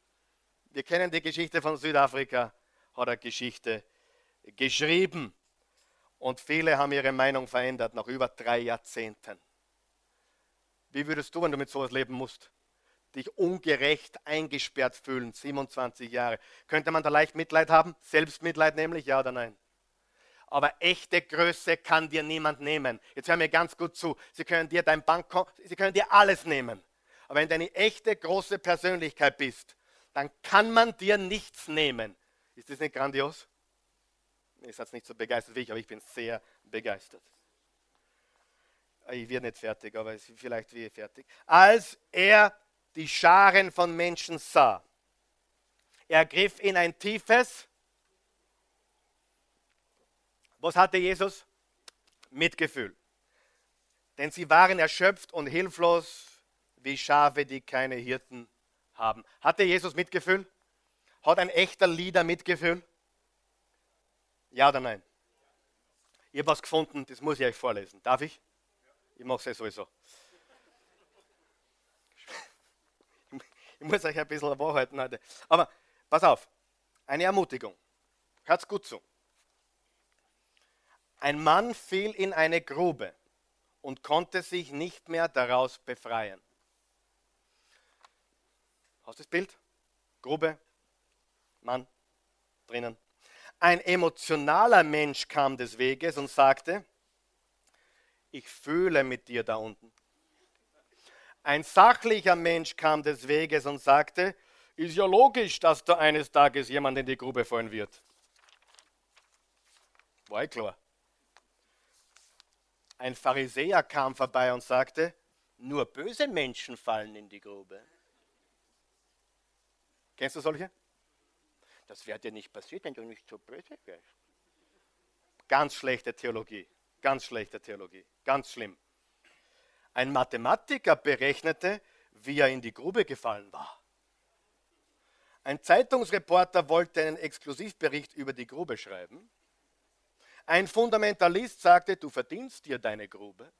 wir kennen die Geschichte von Südafrika, hat er Geschichte geschrieben. Und viele haben ihre Meinung verändert nach über drei Jahrzehnten. Wie würdest du, wenn du mit sowas leben musst? Dich ungerecht eingesperrt fühlen, 27 Jahre. Könnte man da leicht Mitleid haben? Selbstmitleid nämlich, ja oder nein? Aber echte Größe kann dir niemand nehmen. Jetzt hör mir ganz gut zu. Sie können dir dein Bankkonto, sie können dir alles nehmen. Aber wenn du eine echte große Persönlichkeit bist, dann kann man dir nichts nehmen. Ist das nicht grandios? Ihr seid nicht so begeistert wie ich, aber ich bin sehr begeistert. Ich werde nicht fertig, aber vielleicht wie fertig. Als er die Scharen von Menschen sah, ergriff ihn ein tiefes. Was hatte Jesus? Mitgefühl. Denn sie waren erschöpft und hilflos wie Schafe, die keine Hirten haben. Hatte Jesus Mitgefühl? Hat ein echter Lieder Mitgefühl? Ja oder nein? Ich habe was gefunden, das muss ich euch vorlesen. Darf ich? Ich mache es ja sowieso. Ich muss euch ein bisschen wahrhalten heute. Aber pass auf, eine Ermutigung. Hört gut zu. Ein Mann fiel in eine Grube und konnte sich nicht mehr daraus befreien. Hast du das Bild? Grube, Mann, drinnen. Ein emotionaler Mensch kam des Weges und sagte, ich fühle mit dir da unten. Ein sachlicher Mensch kam des Weges und sagte, ist ja logisch, dass da eines Tages jemand in die Grube fallen wird. War ich klar. Ein Pharisäer kam vorbei und sagte, nur böse Menschen fallen in die Grube. Kennst du solche? Das wäre dir nicht passiert, wenn du nicht so böse wärst. Ganz schlechte Theologie. Ganz schlechte Theologie, ganz schlimm. Ein Mathematiker berechnete, wie er in die Grube gefallen war. Ein Zeitungsreporter wollte einen Exklusivbericht über die Grube schreiben. Ein Fundamentalist sagte, du verdienst dir deine Grube.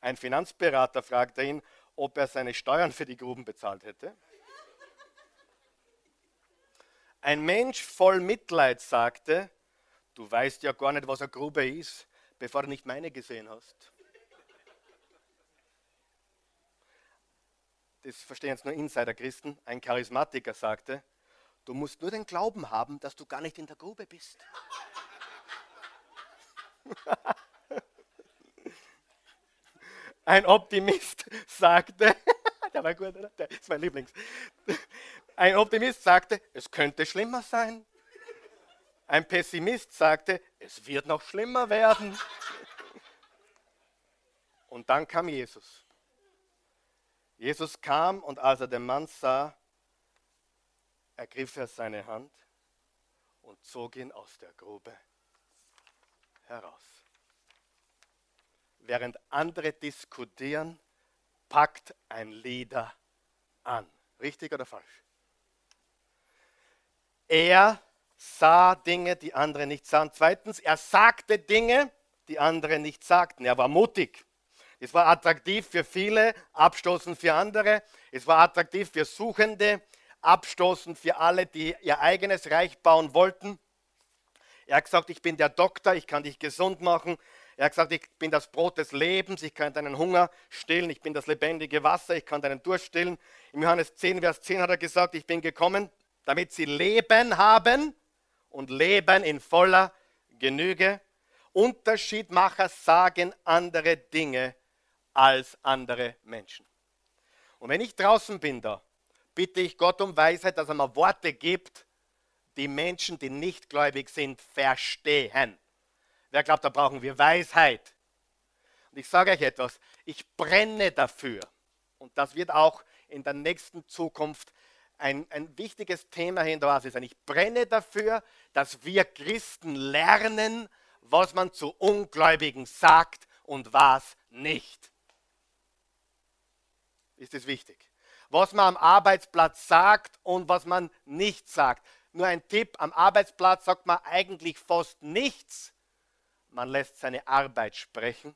Ein Finanzberater fragte ihn, ob er seine Steuern für die Gruben bezahlt hätte. Ein Mensch voll Mitleid sagte, Du weißt ja gar nicht, was eine Grube ist, bevor du nicht meine gesehen hast. Das verstehen jetzt nur Insider-Christen. Ein Charismatiker sagte, du musst nur den Glauben haben, dass du gar nicht in der Grube bist. Ein Optimist sagte, der war gut, oder? Der ist mein Lieblings. Ein Optimist sagte, es könnte schlimmer sein. Ein Pessimist sagte, es wird noch schlimmer werden. Und dann kam Jesus. Jesus kam und als er den Mann sah, ergriff er seine Hand und zog ihn aus der Grube heraus. Während andere diskutieren, packt ein Leader an. Richtig oder falsch? Er sah Dinge, die andere nicht sahen. Zweitens, er sagte Dinge, die andere nicht sagten. Er war mutig. Es war attraktiv für viele, abstoßend für andere. Es war attraktiv für Suchende, abstoßend für alle, die ihr eigenes Reich bauen wollten. Er hat gesagt, ich bin der Doktor, ich kann dich gesund machen. Er hat gesagt, ich bin das Brot des Lebens, ich kann deinen Hunger stillen, ich bin das lebendige Wasser, ich kann deinen Durst stillen. Im Johannes 10, Vers 10 hat er gesagt, ich bin gekommen, damit sie Leben haben und Leben in voller Genüge. Unterschiedmacher sagen andere Dinge als andere Menschen. Und wenn ich draußen bin da, bitte ich Gott um Weisheit, dass er mir Worte gibt, die Menschen, die nicht gläubig sind, verstehen. Wer glaubt, da brauchen wir Weisheit. Und ich sage euch etwas, ich brenne dafür. Und das wird auch in der nächsten Zukunft ein, ein wichtiges Thema hier in der Oasis sein. Ich brenne dafür, dass wir Christen lernen, was man zu Ungläubigen sagt und was nicht. Ist es wichtig? Was man am Arbeitsplatz sagt und was man nicht sagt. Nur ein Tipp, am Arbeitsplatz sagt man eigentlich fast nichts. Man lässt seine Arbeit sprechen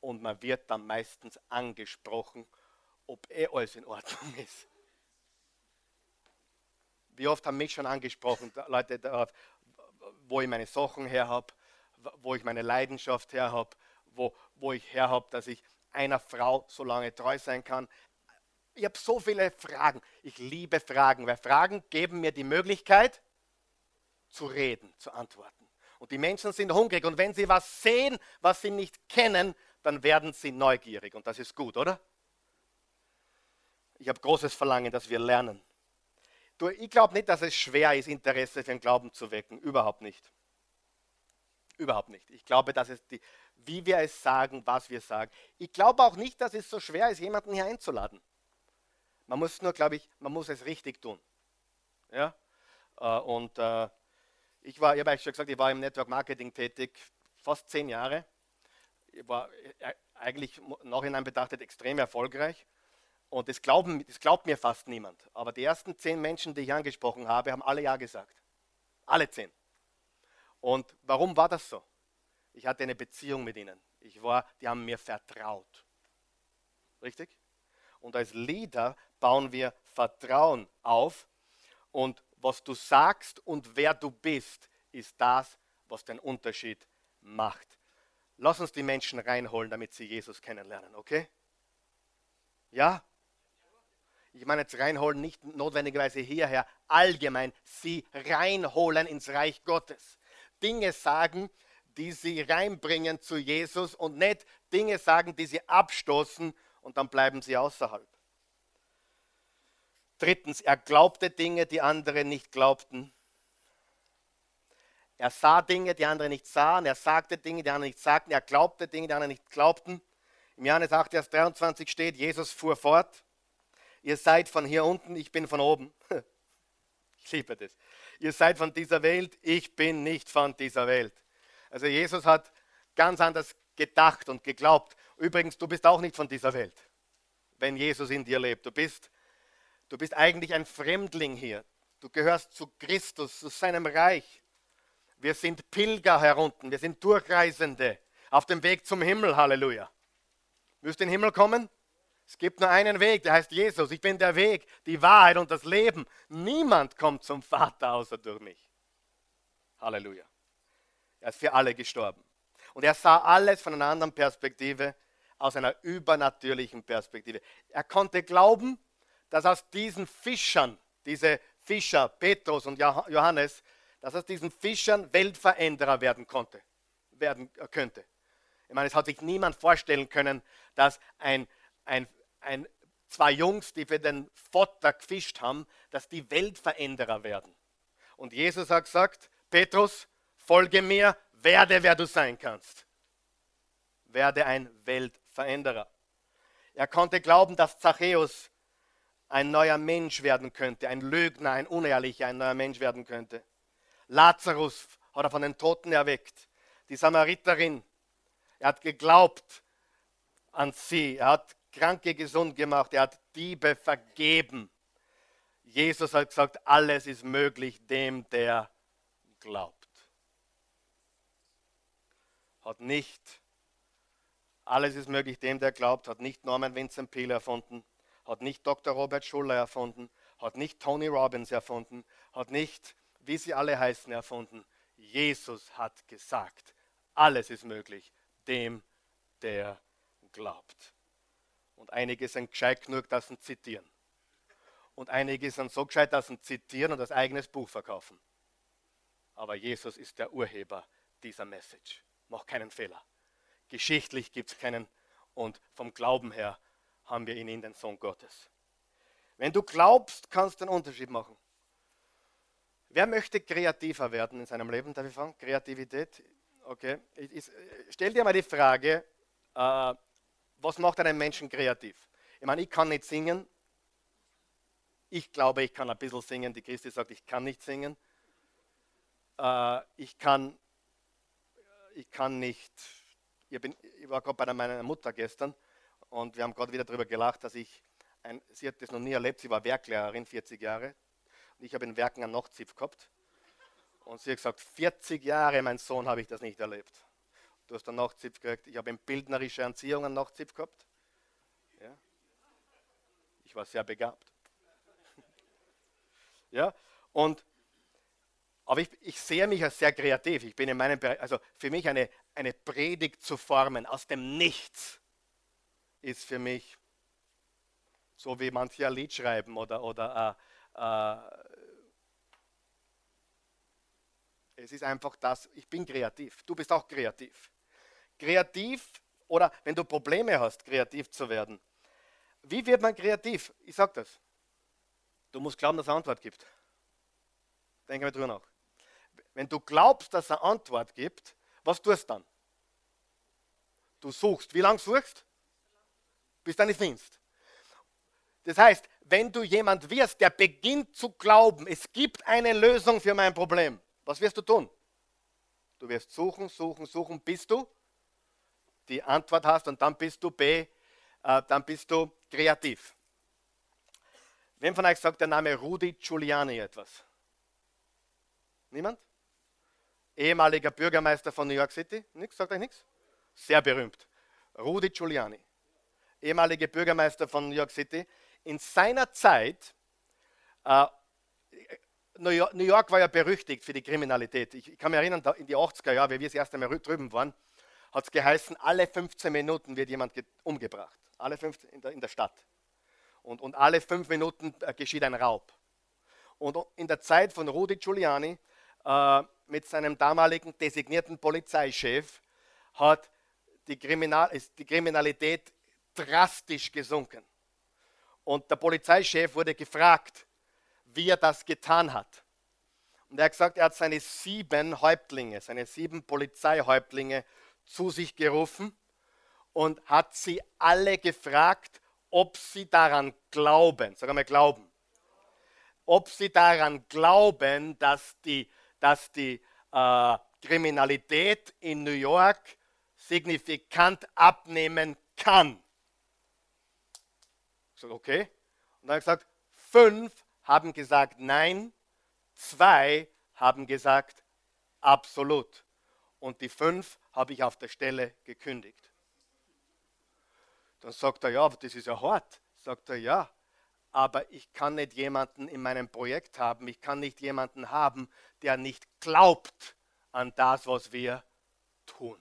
und man wird dann meistens angesprochen, ob eh alles in Ordnung ist. Wie oft haben mich schon angesprochen, Leute, wo ich meine Sachen her habe, wo ich meine Leidenschaft her habe, wo, wo ich her habe, dass ich einer Frau so lange treu sein kann. Ich habe so viele Fragen. Ich liebe Fragen, weil Fragen geben mir die Möglichkeit zu reden, zu antworten. Und die Menschen sind hungrig und wenn sie was sehen, was sie nicht kennen, dann werden sie neugierig und das ist gut, oder? Ich habe großes Verlangen, dass wir lernen. Ich glaube nicht, dass es schwer ist, Interesse für den Glauben zu wecken. Überhaupt nicht. Überhaupt nicht. Ich glaube, dass es die, wie wir es sagen, was wir sagen. Ich glaube auch nicht, dass es so schwer ist, jemanden hier einzuladen. Man muss nur, glaube ich, man muss es richtig tun. Ja? Äh, und äh, ich war, ich habe schon gesagt, ich war im Network Marketing tätig, fast zehn Jahre. Ich war äh, eigentlich nachhinein betrachtet extrem erfolgreich. Und das, glauben, das glaubt mir fast niemand. Aber die ersten zehn Menschen, die ich angesprochen habe, haben alle Ja gesagt. Alle zehn. Und warum war das so? Ich hatte eine Beziehung mit ihnen. Ich war, die haben mir vertraut. Richtig? Und als Leader bauen wir Vertrauen auf. Und was du sagst und wer du bist, ist das, was den Unterschied macht. Lass uns die Menschen reinholen, damit sie Jesus kennenlernen, okay? Ja? ich meine jetzt reinholen, nicht notwendigerweise hierher, allgemein sie reinholen ins Reich Gottes. Dinge sagen, die sie reinbringen zu Jesus und nicht Dinge sagen, die sie abstoßen und dann bleiben sie außerhalb. Drittens, er glaubte Dinge, die andere nicht glaubten. Er sah Dinge, die andere nicht sahen. Er sagte Dinge, die andere nicht sagten. Er glaubte Dinge, die andere nicht glaubten. Im Johannes 8, Vers 23 steht, Jesus fuhr fort ihr seid von hier unten, ich bin von oben. Ich liebe das. Ihr seid von dieser Welt, ich bin nicht von dieser Welt. Also Jesus hat ganz anders gedacht und geglaubt. Übrigens, du bist auch nicht von dieser Welt, wenn Jesus in dir lebt. Du bist, du bist eigentlich ein Fremdling hier. Du gehörst zu Christus, zu seinem Reich. Wir sind Pilger herunten, wir sind Durchreisende auf dem Weg zum Himmel. Halleluja. Müsst in den Himmel kommen? Es gibt nur einen Weg, der heißt Jesus. Ich bin der Weg, die Wahrheit und das Leben. Niemand kommt zum Vater außer durch mich. Halleluja. Er ist für alle gestorben. Und er sah alles von einer anderen Perspektive, aus einer übernatürlichen Perspektive. Er konnte glauben, dass aus diesen Fischern, diese Fischer, Petrus und Johannes, dass aus diesen Fischern Weltveränderer werden konnte, werden könnte. Ich meine, es hat sich niemand vorstellen können, dass ein ein, ein, zwei Jungs, die für den Fotter gefischt haben, dass die Weltveränderer werden. Und Jesus hat gesagt, Petrus, folge mir, werde wer du sein kannst. Werde ein Weltveränderer. Er konnte glauben, dass Zachäus ein neuer Mensch werden könnte, ein Lügner, ein Unehrlicher, ein neuer Mensch werden könnte. Lazarus hat er von den Toten erweckt. Die Samariterin, er hat geglaubt an sie, er hat Kranke gesund gemacht, er hat Diebe vergeben. Jesus hat gesagt, alles ist möglich dem, der glaubt. Hat nicht, alles ist möglich dem, der glaubt, hat nicht Norman Vincent Peale erfunden, hat nicht Dr. Robert Schuller erfunden, hat nicht Tony Robbins erfunden, hat nicht, wie sie alle heißen, erfunden. Jesus hat gesagt, alles ist möglich dem, der glaubt. Und einige sind gescheit genug, dass sie zitieren. Und einige sind so gescheit, dass sie zitieren und das eigenes Buch verkaufen. Aber Jesus ist der Urheber dieser Message. Mach keinen Fehler. Geschichtlich gibt es keinen und vom Glauben her haben wir ihn in den Sohn Gottes. Wenn du glaubst, kannst du einen Unterschied machen. Wer möchte kreativer werden in seinem Leben? Darf ich fragen? Kreativität? Okay. Ich, ich, stell dir mal die Frage, äh, was macht einen Menschen kreativ? Ich meine, ich kann nicht singen. Ich glaube, ich kann ein bisschen singen. Die Christi sagt, ich kann nicht singen. Äh, ich, kann, ich kann nicht. Ich, bin, ich war gerade bei meiner Mutter gestern und wir haben gerade wieder darüber gelacht, dass ich, ein, sie hat das noch nie erlebt, sie war Werklehrerin, 40 Jahre. Und ich habe in Werken einen Nachtzipf gehabt. Und sie hat gesagt, 40 Jahre, mein Sohn, habe ich das nicht erlebt. Du hast einen Nachtzipf gekriegt. Ich habe in bildnerischer Erziehung einen Nachtzipf gehabt. Ja. Ich war sehr begabt. ja, und, aber ich, ich sehe mich als sehr kreativ. Ich bin in meinem Bereich, also für mich eine, eine Predigt zu formen aus dem Nichts ist für mich so wie manche ein Lied schreiben oder, oder äh, äh, es ist einfach das, ich bin kreativ. Du bist auch kreativ kreativ oder wenn du Probleme hast, kreativ zu werden. Wie wird man kreativ? Ich sage das. Du musst glauben, dass es eine Antwort gibt. Denke mal drüber nach. Wenn du glaubst, dass es eine Antwort gibt, was tust du dann? Du suchst. Wie lange suchst? Bis dann ist Dienst. Das heißt, wenn du jemand wirst, der beginnt zu glauben, es gibt eine Lösung für mein Problem, was wirst du tun? Du wirst suchen, suchen, suchen, bis du die Antwort hast und dann bist du B, äh, dann bist du kreativ. Wem von euch sagt der Name Rudi Giuliani etwas? Niemand? Ehemaliger Bürgermeister von New York City? Nix? Sagt euch nichts? Sehr berühmt. Rudi Giuliani, ehemaliger Bürgermeister von New York City. In seiner Zeit, äh, New York war ja berüchtigt für die Kriminalität. Ich kann mich erinnern, in die 80er Jahre, wie wir das erste Mal drüben waren, hat es geheißen, alle 15 Minuten wird jemand umgebracht. Alle 15 in der, in der Stadt. Und, und alle fünf Minuten äh, geschieht ein Raub. Und in der Zeit von Rudi Giuliani äh, mit seinem damaligen designierten Polizeichef hat die, Kriminal ist die Kriminalität drastisch gesunken. Und der Polizeichef wurde gefragt, wie er das getan hat. Und er hat gesagt, er hat seine sieben Häuptlinge, seine sieben Polizeihäuptlinge zu sich gerufen und hat sie alle gefragt, ob sie daran glauben, sag einmal glauben, ob sie daran glauben, dass die, dass die äh, Kriminalität in New York signifikant abnehmen kann. Ich sage, okay. Und dann habe ich gesagt, fünf haben gesagt nein, zwei haben gesagt absolut. Und die fünf habe ich auf der Stelle gekündigt. Dann sagt er, ja, das ist ja hart. Sagt er, ja, aber ich kann nicht jemanden in meinem Projekt haben, ich kann nicht jemanden haben, der nicht glaubt an das, was wir tun.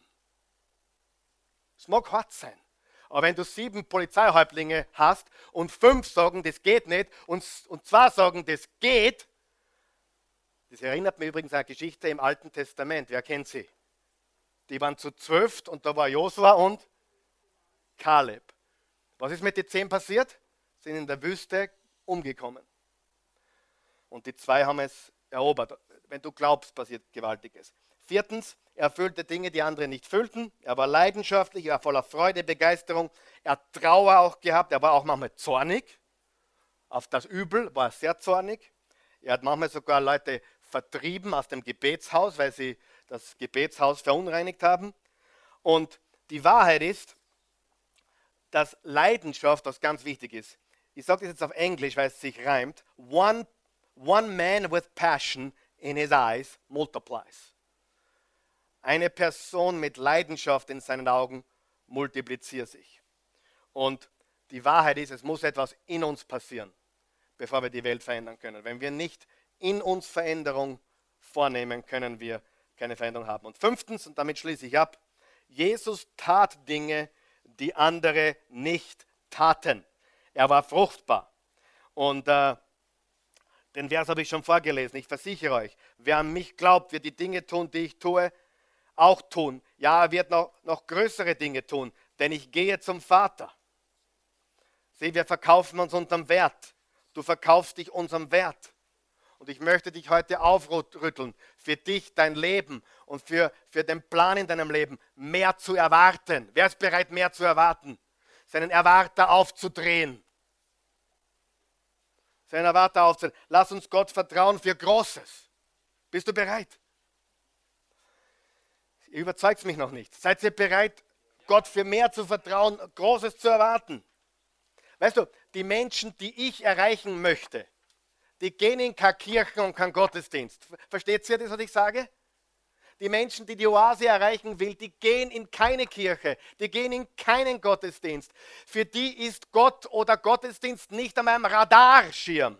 Es mag hart sein, aber wenn du sieben Polizeihäuptlinge hast und fünf sagen, das geht nicht, und, und zwei sagen, das geht, das erinnert mich übrigens an eine Geschichte im Alten Testament. Wer kennt sie? Die waren zu zwölf und da war Josua und Kaleb. Was ist mit den zehn passiert? Sind in der Wüste umgekommen. Und die zwei haben es erobert. Wenn du glaubst, passiert Gewaltiges. Viertens, er erfüllte Dinge, die andere nicht füllten. Er war leidenschaftlich, er war voller Freude, Begeisterung. Er hat Trauer auch gehabt, er war auch manchmal zornig. auf das Übel, war sehr zornig. Er hat manchmal sogar Leute vertrieben aus dem Gebetshaus, weil sie das Gebetshaus verunreinigt haben. Und die Wahrheit ist, dass Leidenschaft, was ganz wichtig ist, ich sage das jetzt auf Englisch, weil es sich reimt, one, one man with passion in his eyes multiplies. Eine Person mit Leidenschaft in seinen Augen multipliziert sich. Und die Wahrheit ist, es muss etwas in uns passieren, bevor wir die Welt verändern können. Wenn wir nicht in uns Veränderung vornehmen, können wir keine Veränderung haben. Und fünftens, und damit schließe ich ab, Jesus tat Dinge, die andere nicht taten. Er war fruchtbar. Und äh, den Vers habe ich schon vorgelesen. Ich versichere euch, wer an mich glaubt, wird die Dinge tun, die ich tue, auch tun. Ja, er wird noch, noch größere Dinge tun, denn ich gehe zum Vater. Sieh, wir verkaufen uns unterm Wert. Du verkaufst dich unserem Wert. Und ich möchte dich heute aufrütteln, für dich, dein Leben und für, für den Plan in deinem Leben mehr zu erwarten. Wer ist bereit, mehr zu erwarten? Seinen Erwarter aufzudrehen. Seinen Erwarter aufzudrehen. Lass uns Gott vertrauen für Großes. Bist du bereit? Ihr überzeugt mich noch nicht. Seid ihr bereit, Gott für mehr zu vertrauen, Großes zu erwarten? Weißt du, die Menschen, die ich erreichen möchte, die gehen in keine Kirchen und keinen Gottesdienst. Versteht ihr das, was ich sage? Die Menschen, die die Oase erreichen will, die gehen in keine Kirche, die gehen in keinen Gottesdienst. Für die ist Gott oder Gottesdienst nicht an meinem Radarschirm.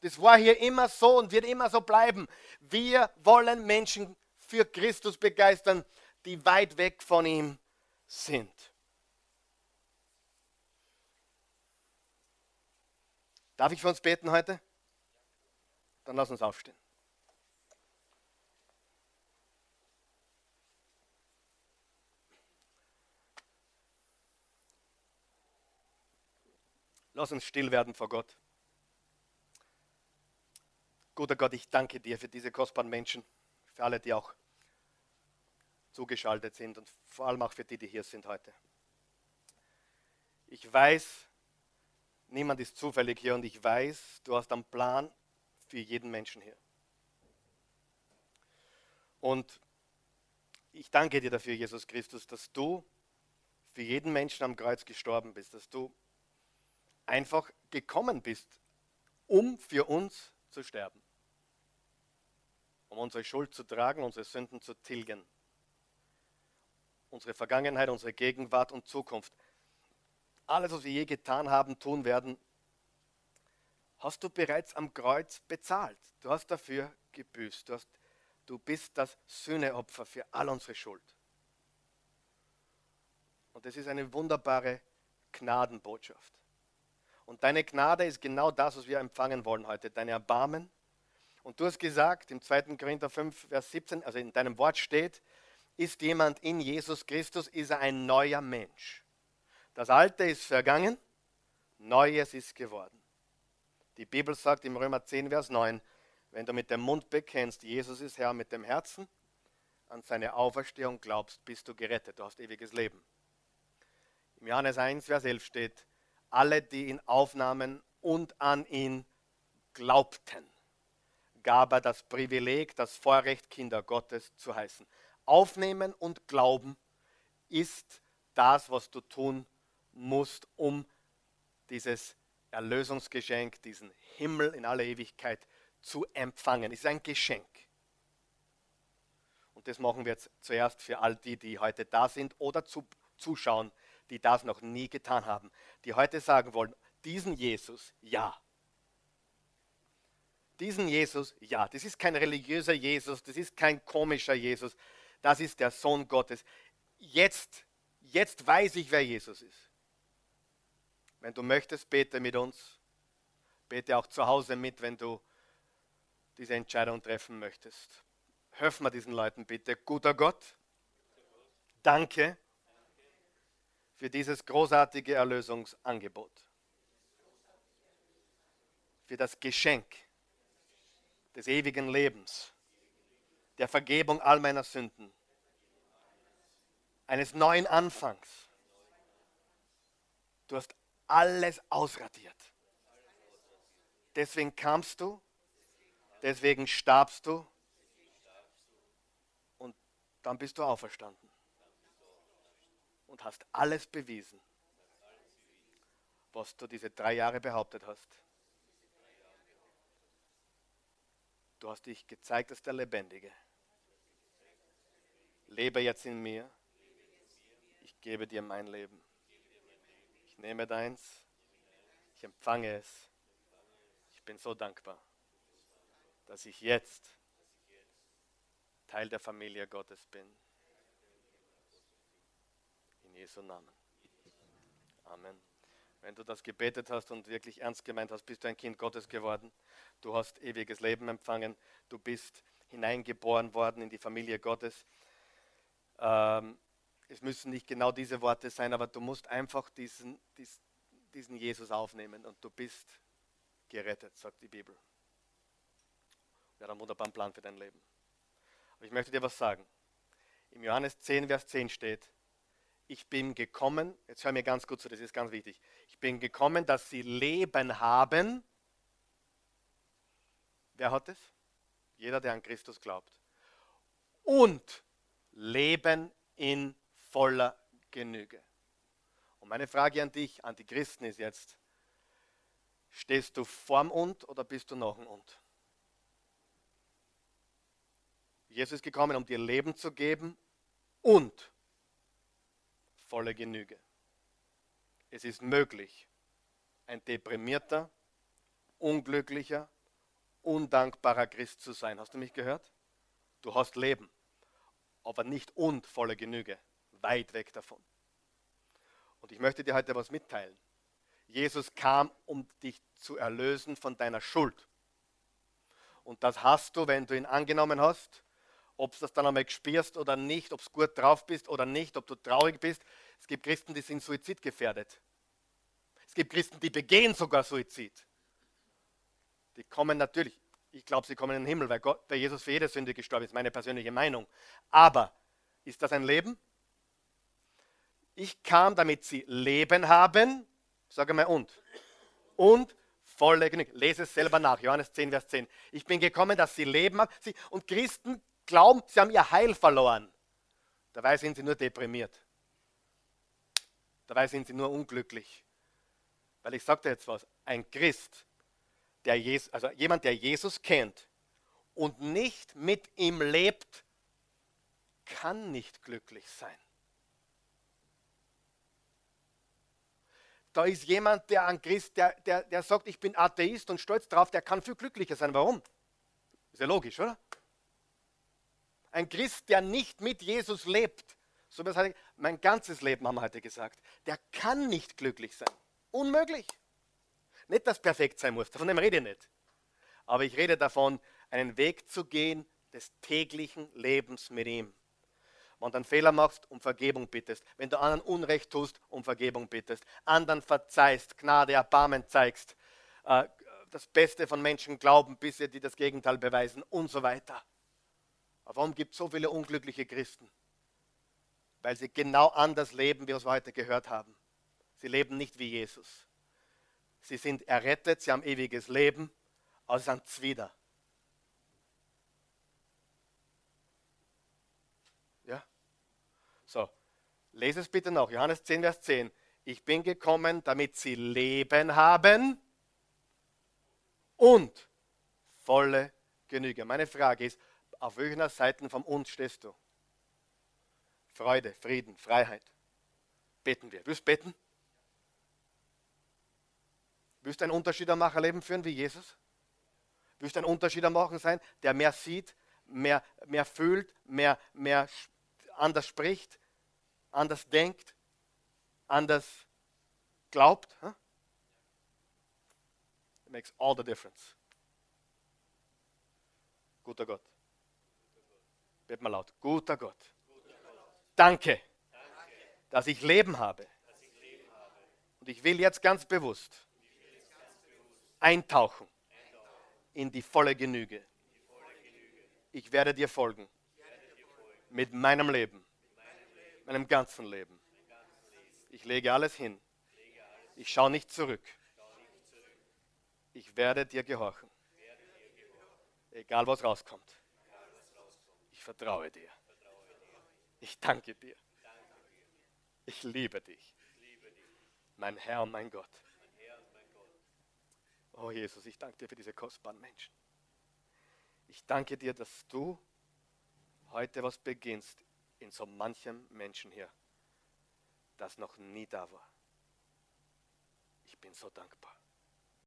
Das war hier immer so und wird immer so bleiben. Wir wollen Menschen für Christus begeistern, die weit weg von ihm sind. Darf ich für uns beten heute? Dann lass uns aufstehen. Lass uns still werden vor Gott. Guter Gott, ich danke dir für diese kostbaren Menschen, für alle, die auch zugeschaltet sind und vor allem auch für die, die hier sind heute. Ich weiß, Niemand ist zufällig hier und ich weiß, du hast einen Plan für jeden Menschen hier. Und ich danke dir dafür, Jesus Christus, dass du für jeden Menschen am Kreuz gestorben bist, dass du einfach gekommen bist, um für uns zu sterben, um unsere Schuld zu tragen, unsere Sünden zu tilgen, unsere Vergangenheit, unsere Gegenwart und Zukunft alles, was wir je getan haben, tun werden, hast du bereits am Kreuz bezahlt. Du hast dafür gebüßt. Du, hast, du bist das Sühneopfer für all unsere Schuld. Und das ist eine wunderbare Gnadenbotschaft. Und deine Gnade ist genau das, was wir empfangen wollen heute, deine Erbarmen. Und du hast gesagt, im 2. Korinther 5, Vers 17, also in deinem Wort steht, ist jemand in Jesus Christus, ist er ein neuer Mensch. Das Alte ist vergangen, Neues ist geworden. Die Bibel sagt im Römer 10, Vers 9, wenn du mit dem Mund bekennst, Jesus ist Herr, mit dem Herzen an seine Auferstehung glaubst, bist du gerettet, du hast ewiges Leben. Im Johannes 1, Vers 11 steht, alle, die ihn aufnahmen und an ihn glaubten, gab er das Privileg, das Vorrecht, Kinder Gottes zu heißen. Aufnehmen und glauben ist das, was du tun musst um dieses Erlösungsgeschenk, diesen Himmel in aller Ewigkeit zu empfangen. Es ist ein Geschenk. Und das machen wir jetzt zuerst für all die, die heute da sind oder zu, zuschauen, die das noch nie getan haben, die heute sagen wollen, diesen Jesus, ja. Diesen Jesus, ja. Das ist kein religiöser Jesus, das ist kein komischer Jesus, das ist der Sohn Gottes. Jetzt, jetzt weiß ich, wer Jesus ist. Wenn du möchtest, bete mit uns. Bete auch zu Hause mit, wenn du diese Entscheidung treffen möchtest. Hörf mal diesen Leuten bitte. Guter Gott, danke für dieses großartige Erlösungsangebot. Für das Geschenk des ewigen Lebens, der Vergebung all meiner Sünden, eines neuen Anfangs. Du hast alles ausradiert. Deswegen kamst du, deswegen starbst du und dann bist du auferstanden und hast alles bewiesen, was du diese drei Jahre behauptet hast. Du hast dich gezeigt als der Lebendige. Lebe jetzt in mir. Ich gebe dir mein Leben. Ich nehme deins. Ich empfange es. Ich bin so dankbar, dass ich jetzt Teil der Familie Gottes bin. In Jesu Namen. Amen. Wenn du das gebetet hast und wirklich ernst gemeint hast, bist du ein Kind Gottes geworden. Du hast ewiges Leben empfangen. Du bist hineingeboren worden in die Familie Gottes. Ähm, es müssen nicht genau diese Worte sein, aber du musst einfach diesen, diesen, Jesus aufnehmen und du bist gerettet, sagt die Bibel. Er hat einen wunderbaren Plan für dein Leben. Aber ich möchte dir was sagen. Im Johannes 10, Vers 10 steht, ich bin gekommen, jetzt hör mir ganz gut zu, das ist ganz wichtig, ich bin gekommen, dass sie Leben haben. Wer hat es? Jeder, der an Christus glaubt. Und Leben in voller Genüge. Und meine Frage an dich, an die Christen ist jetzt, stehst du vorm Und oder bist du noch ein Und? Jesus ist gekommen, um dir Leben zu geben und volle Genüge. Es ist möglich, ein deprimierter, unglücklicher, undankbarer Christ zu sein. Hast du mich gehört? Du hast Leben aber nicht und volle Genüge. Weit weg davon. Und ich möchte dir heute was mitteilen. Jesus kam, um dich zu erlösen von deiner Schuld. Und das hast du, wenn du ihn angenommen hast. Ob du das dann einmal spürst oder nicht, ob du gut drauf bist oder nicht, ob du traurig bist. Es gibt Christen, die sind suizidgefährdet. Es gibt Christen, die begehen sogar Suizid. Die kommen natürlich, ich glaube, sie kommen in den Himmel, weil, Gott, weil Jesus für jede Sünde gestorben ist, meine persönliche Meinung. Aber ist das ein Leben? Ich kam, damit sie Leben haben. Sage mal und. Und volle Genüge. Lese es selber nach. Johannes 10, Vers 10. Ich bin gekommen, dass sie Leben haben. Und Christen glauben, sie haben ihr Heil verloren. Dabei sind sie nur deprimiert. Dabei sind sie nur unglücklich. Weil ich sagte jetzt was. Ein Christ der Jesus, also jemand, der Jesus kennt und nicht mit ihm lebt, kann nicht glücklich sein. Da ist jemand, der an Christ, der, der, der sagt, ich bin Atheist und stolz drauf, der kann viel glücklicher sein. Warum? Ist ja logisch, oder? Ein Christ, der nicht mit Jesus lebt, so wie es mein ganzes Leben haben wir heute gesagt, der kann nicht glücklich sein. Unmöglich. Nicht, dass perfekt sein muss, davon rede ich nicht. Aber ich rede davon, einen Weg zu gehen des täglichen Lebens mit ihm. Wenn du einen Fehler machst, um Vergebung bittest. Wenn du anderen Unrecht tust, um Vergebung bittest. Anderen verzeihst, Gnade, Erbarmen zeigst. Äh, das Beste von Menschen glauben, bis sie dir das Gegenteil beweisen und so weiter. Aber warum gibt es so viele unglückliche Christen? Weil sie genau anders leben, wie wir es heute gehört haben. Sie leben nicht wie Jesus sie sind errettet, sie haben ewiges Leben, aber sie sind Zwider. So, lese es bitte noch. Johannes 10, Vers 10. Ich bin gekommen, damit sie Leben haben und volle Genüge. Meine Frage ist, auf welcher Seite vom uns stehst du? Freude, Frieden, Freiheit. Beten wir. Willst du beten? Willst du einen Unterschiedermacher-Leben führen wie Jesus? Willst du ein Unterschiedermacher sein, der mehr sieht, mehr, mehr fühlt, mehr, mehr anders spricht, anders denkt, anders glaubt? Huh? It makes all the difference. Guter Gott. Bet mal laut. Guter Gott. Danke, dass ich Leben habe. Und ich will jetzt ganz bewusst eintauchen in die volle Genüge. Ich werde dir folgen mit meinem Leben, meinem ganzen Leben. Ich lege alles hin Ich schaue nicht zurück. Ich werde dir gehorchen. Egal was rauskommt. Ich vertraue dir. Ich danke dir. Ich liebe dich. Mein Herr und mein Gott. Oh Jesus, ich danke dir für diese kostbaren Menschen. Ich danke dir, dass du heute was beginnst in so manchem Menschen hier, das noch nie da war. Ich bin so dankbar.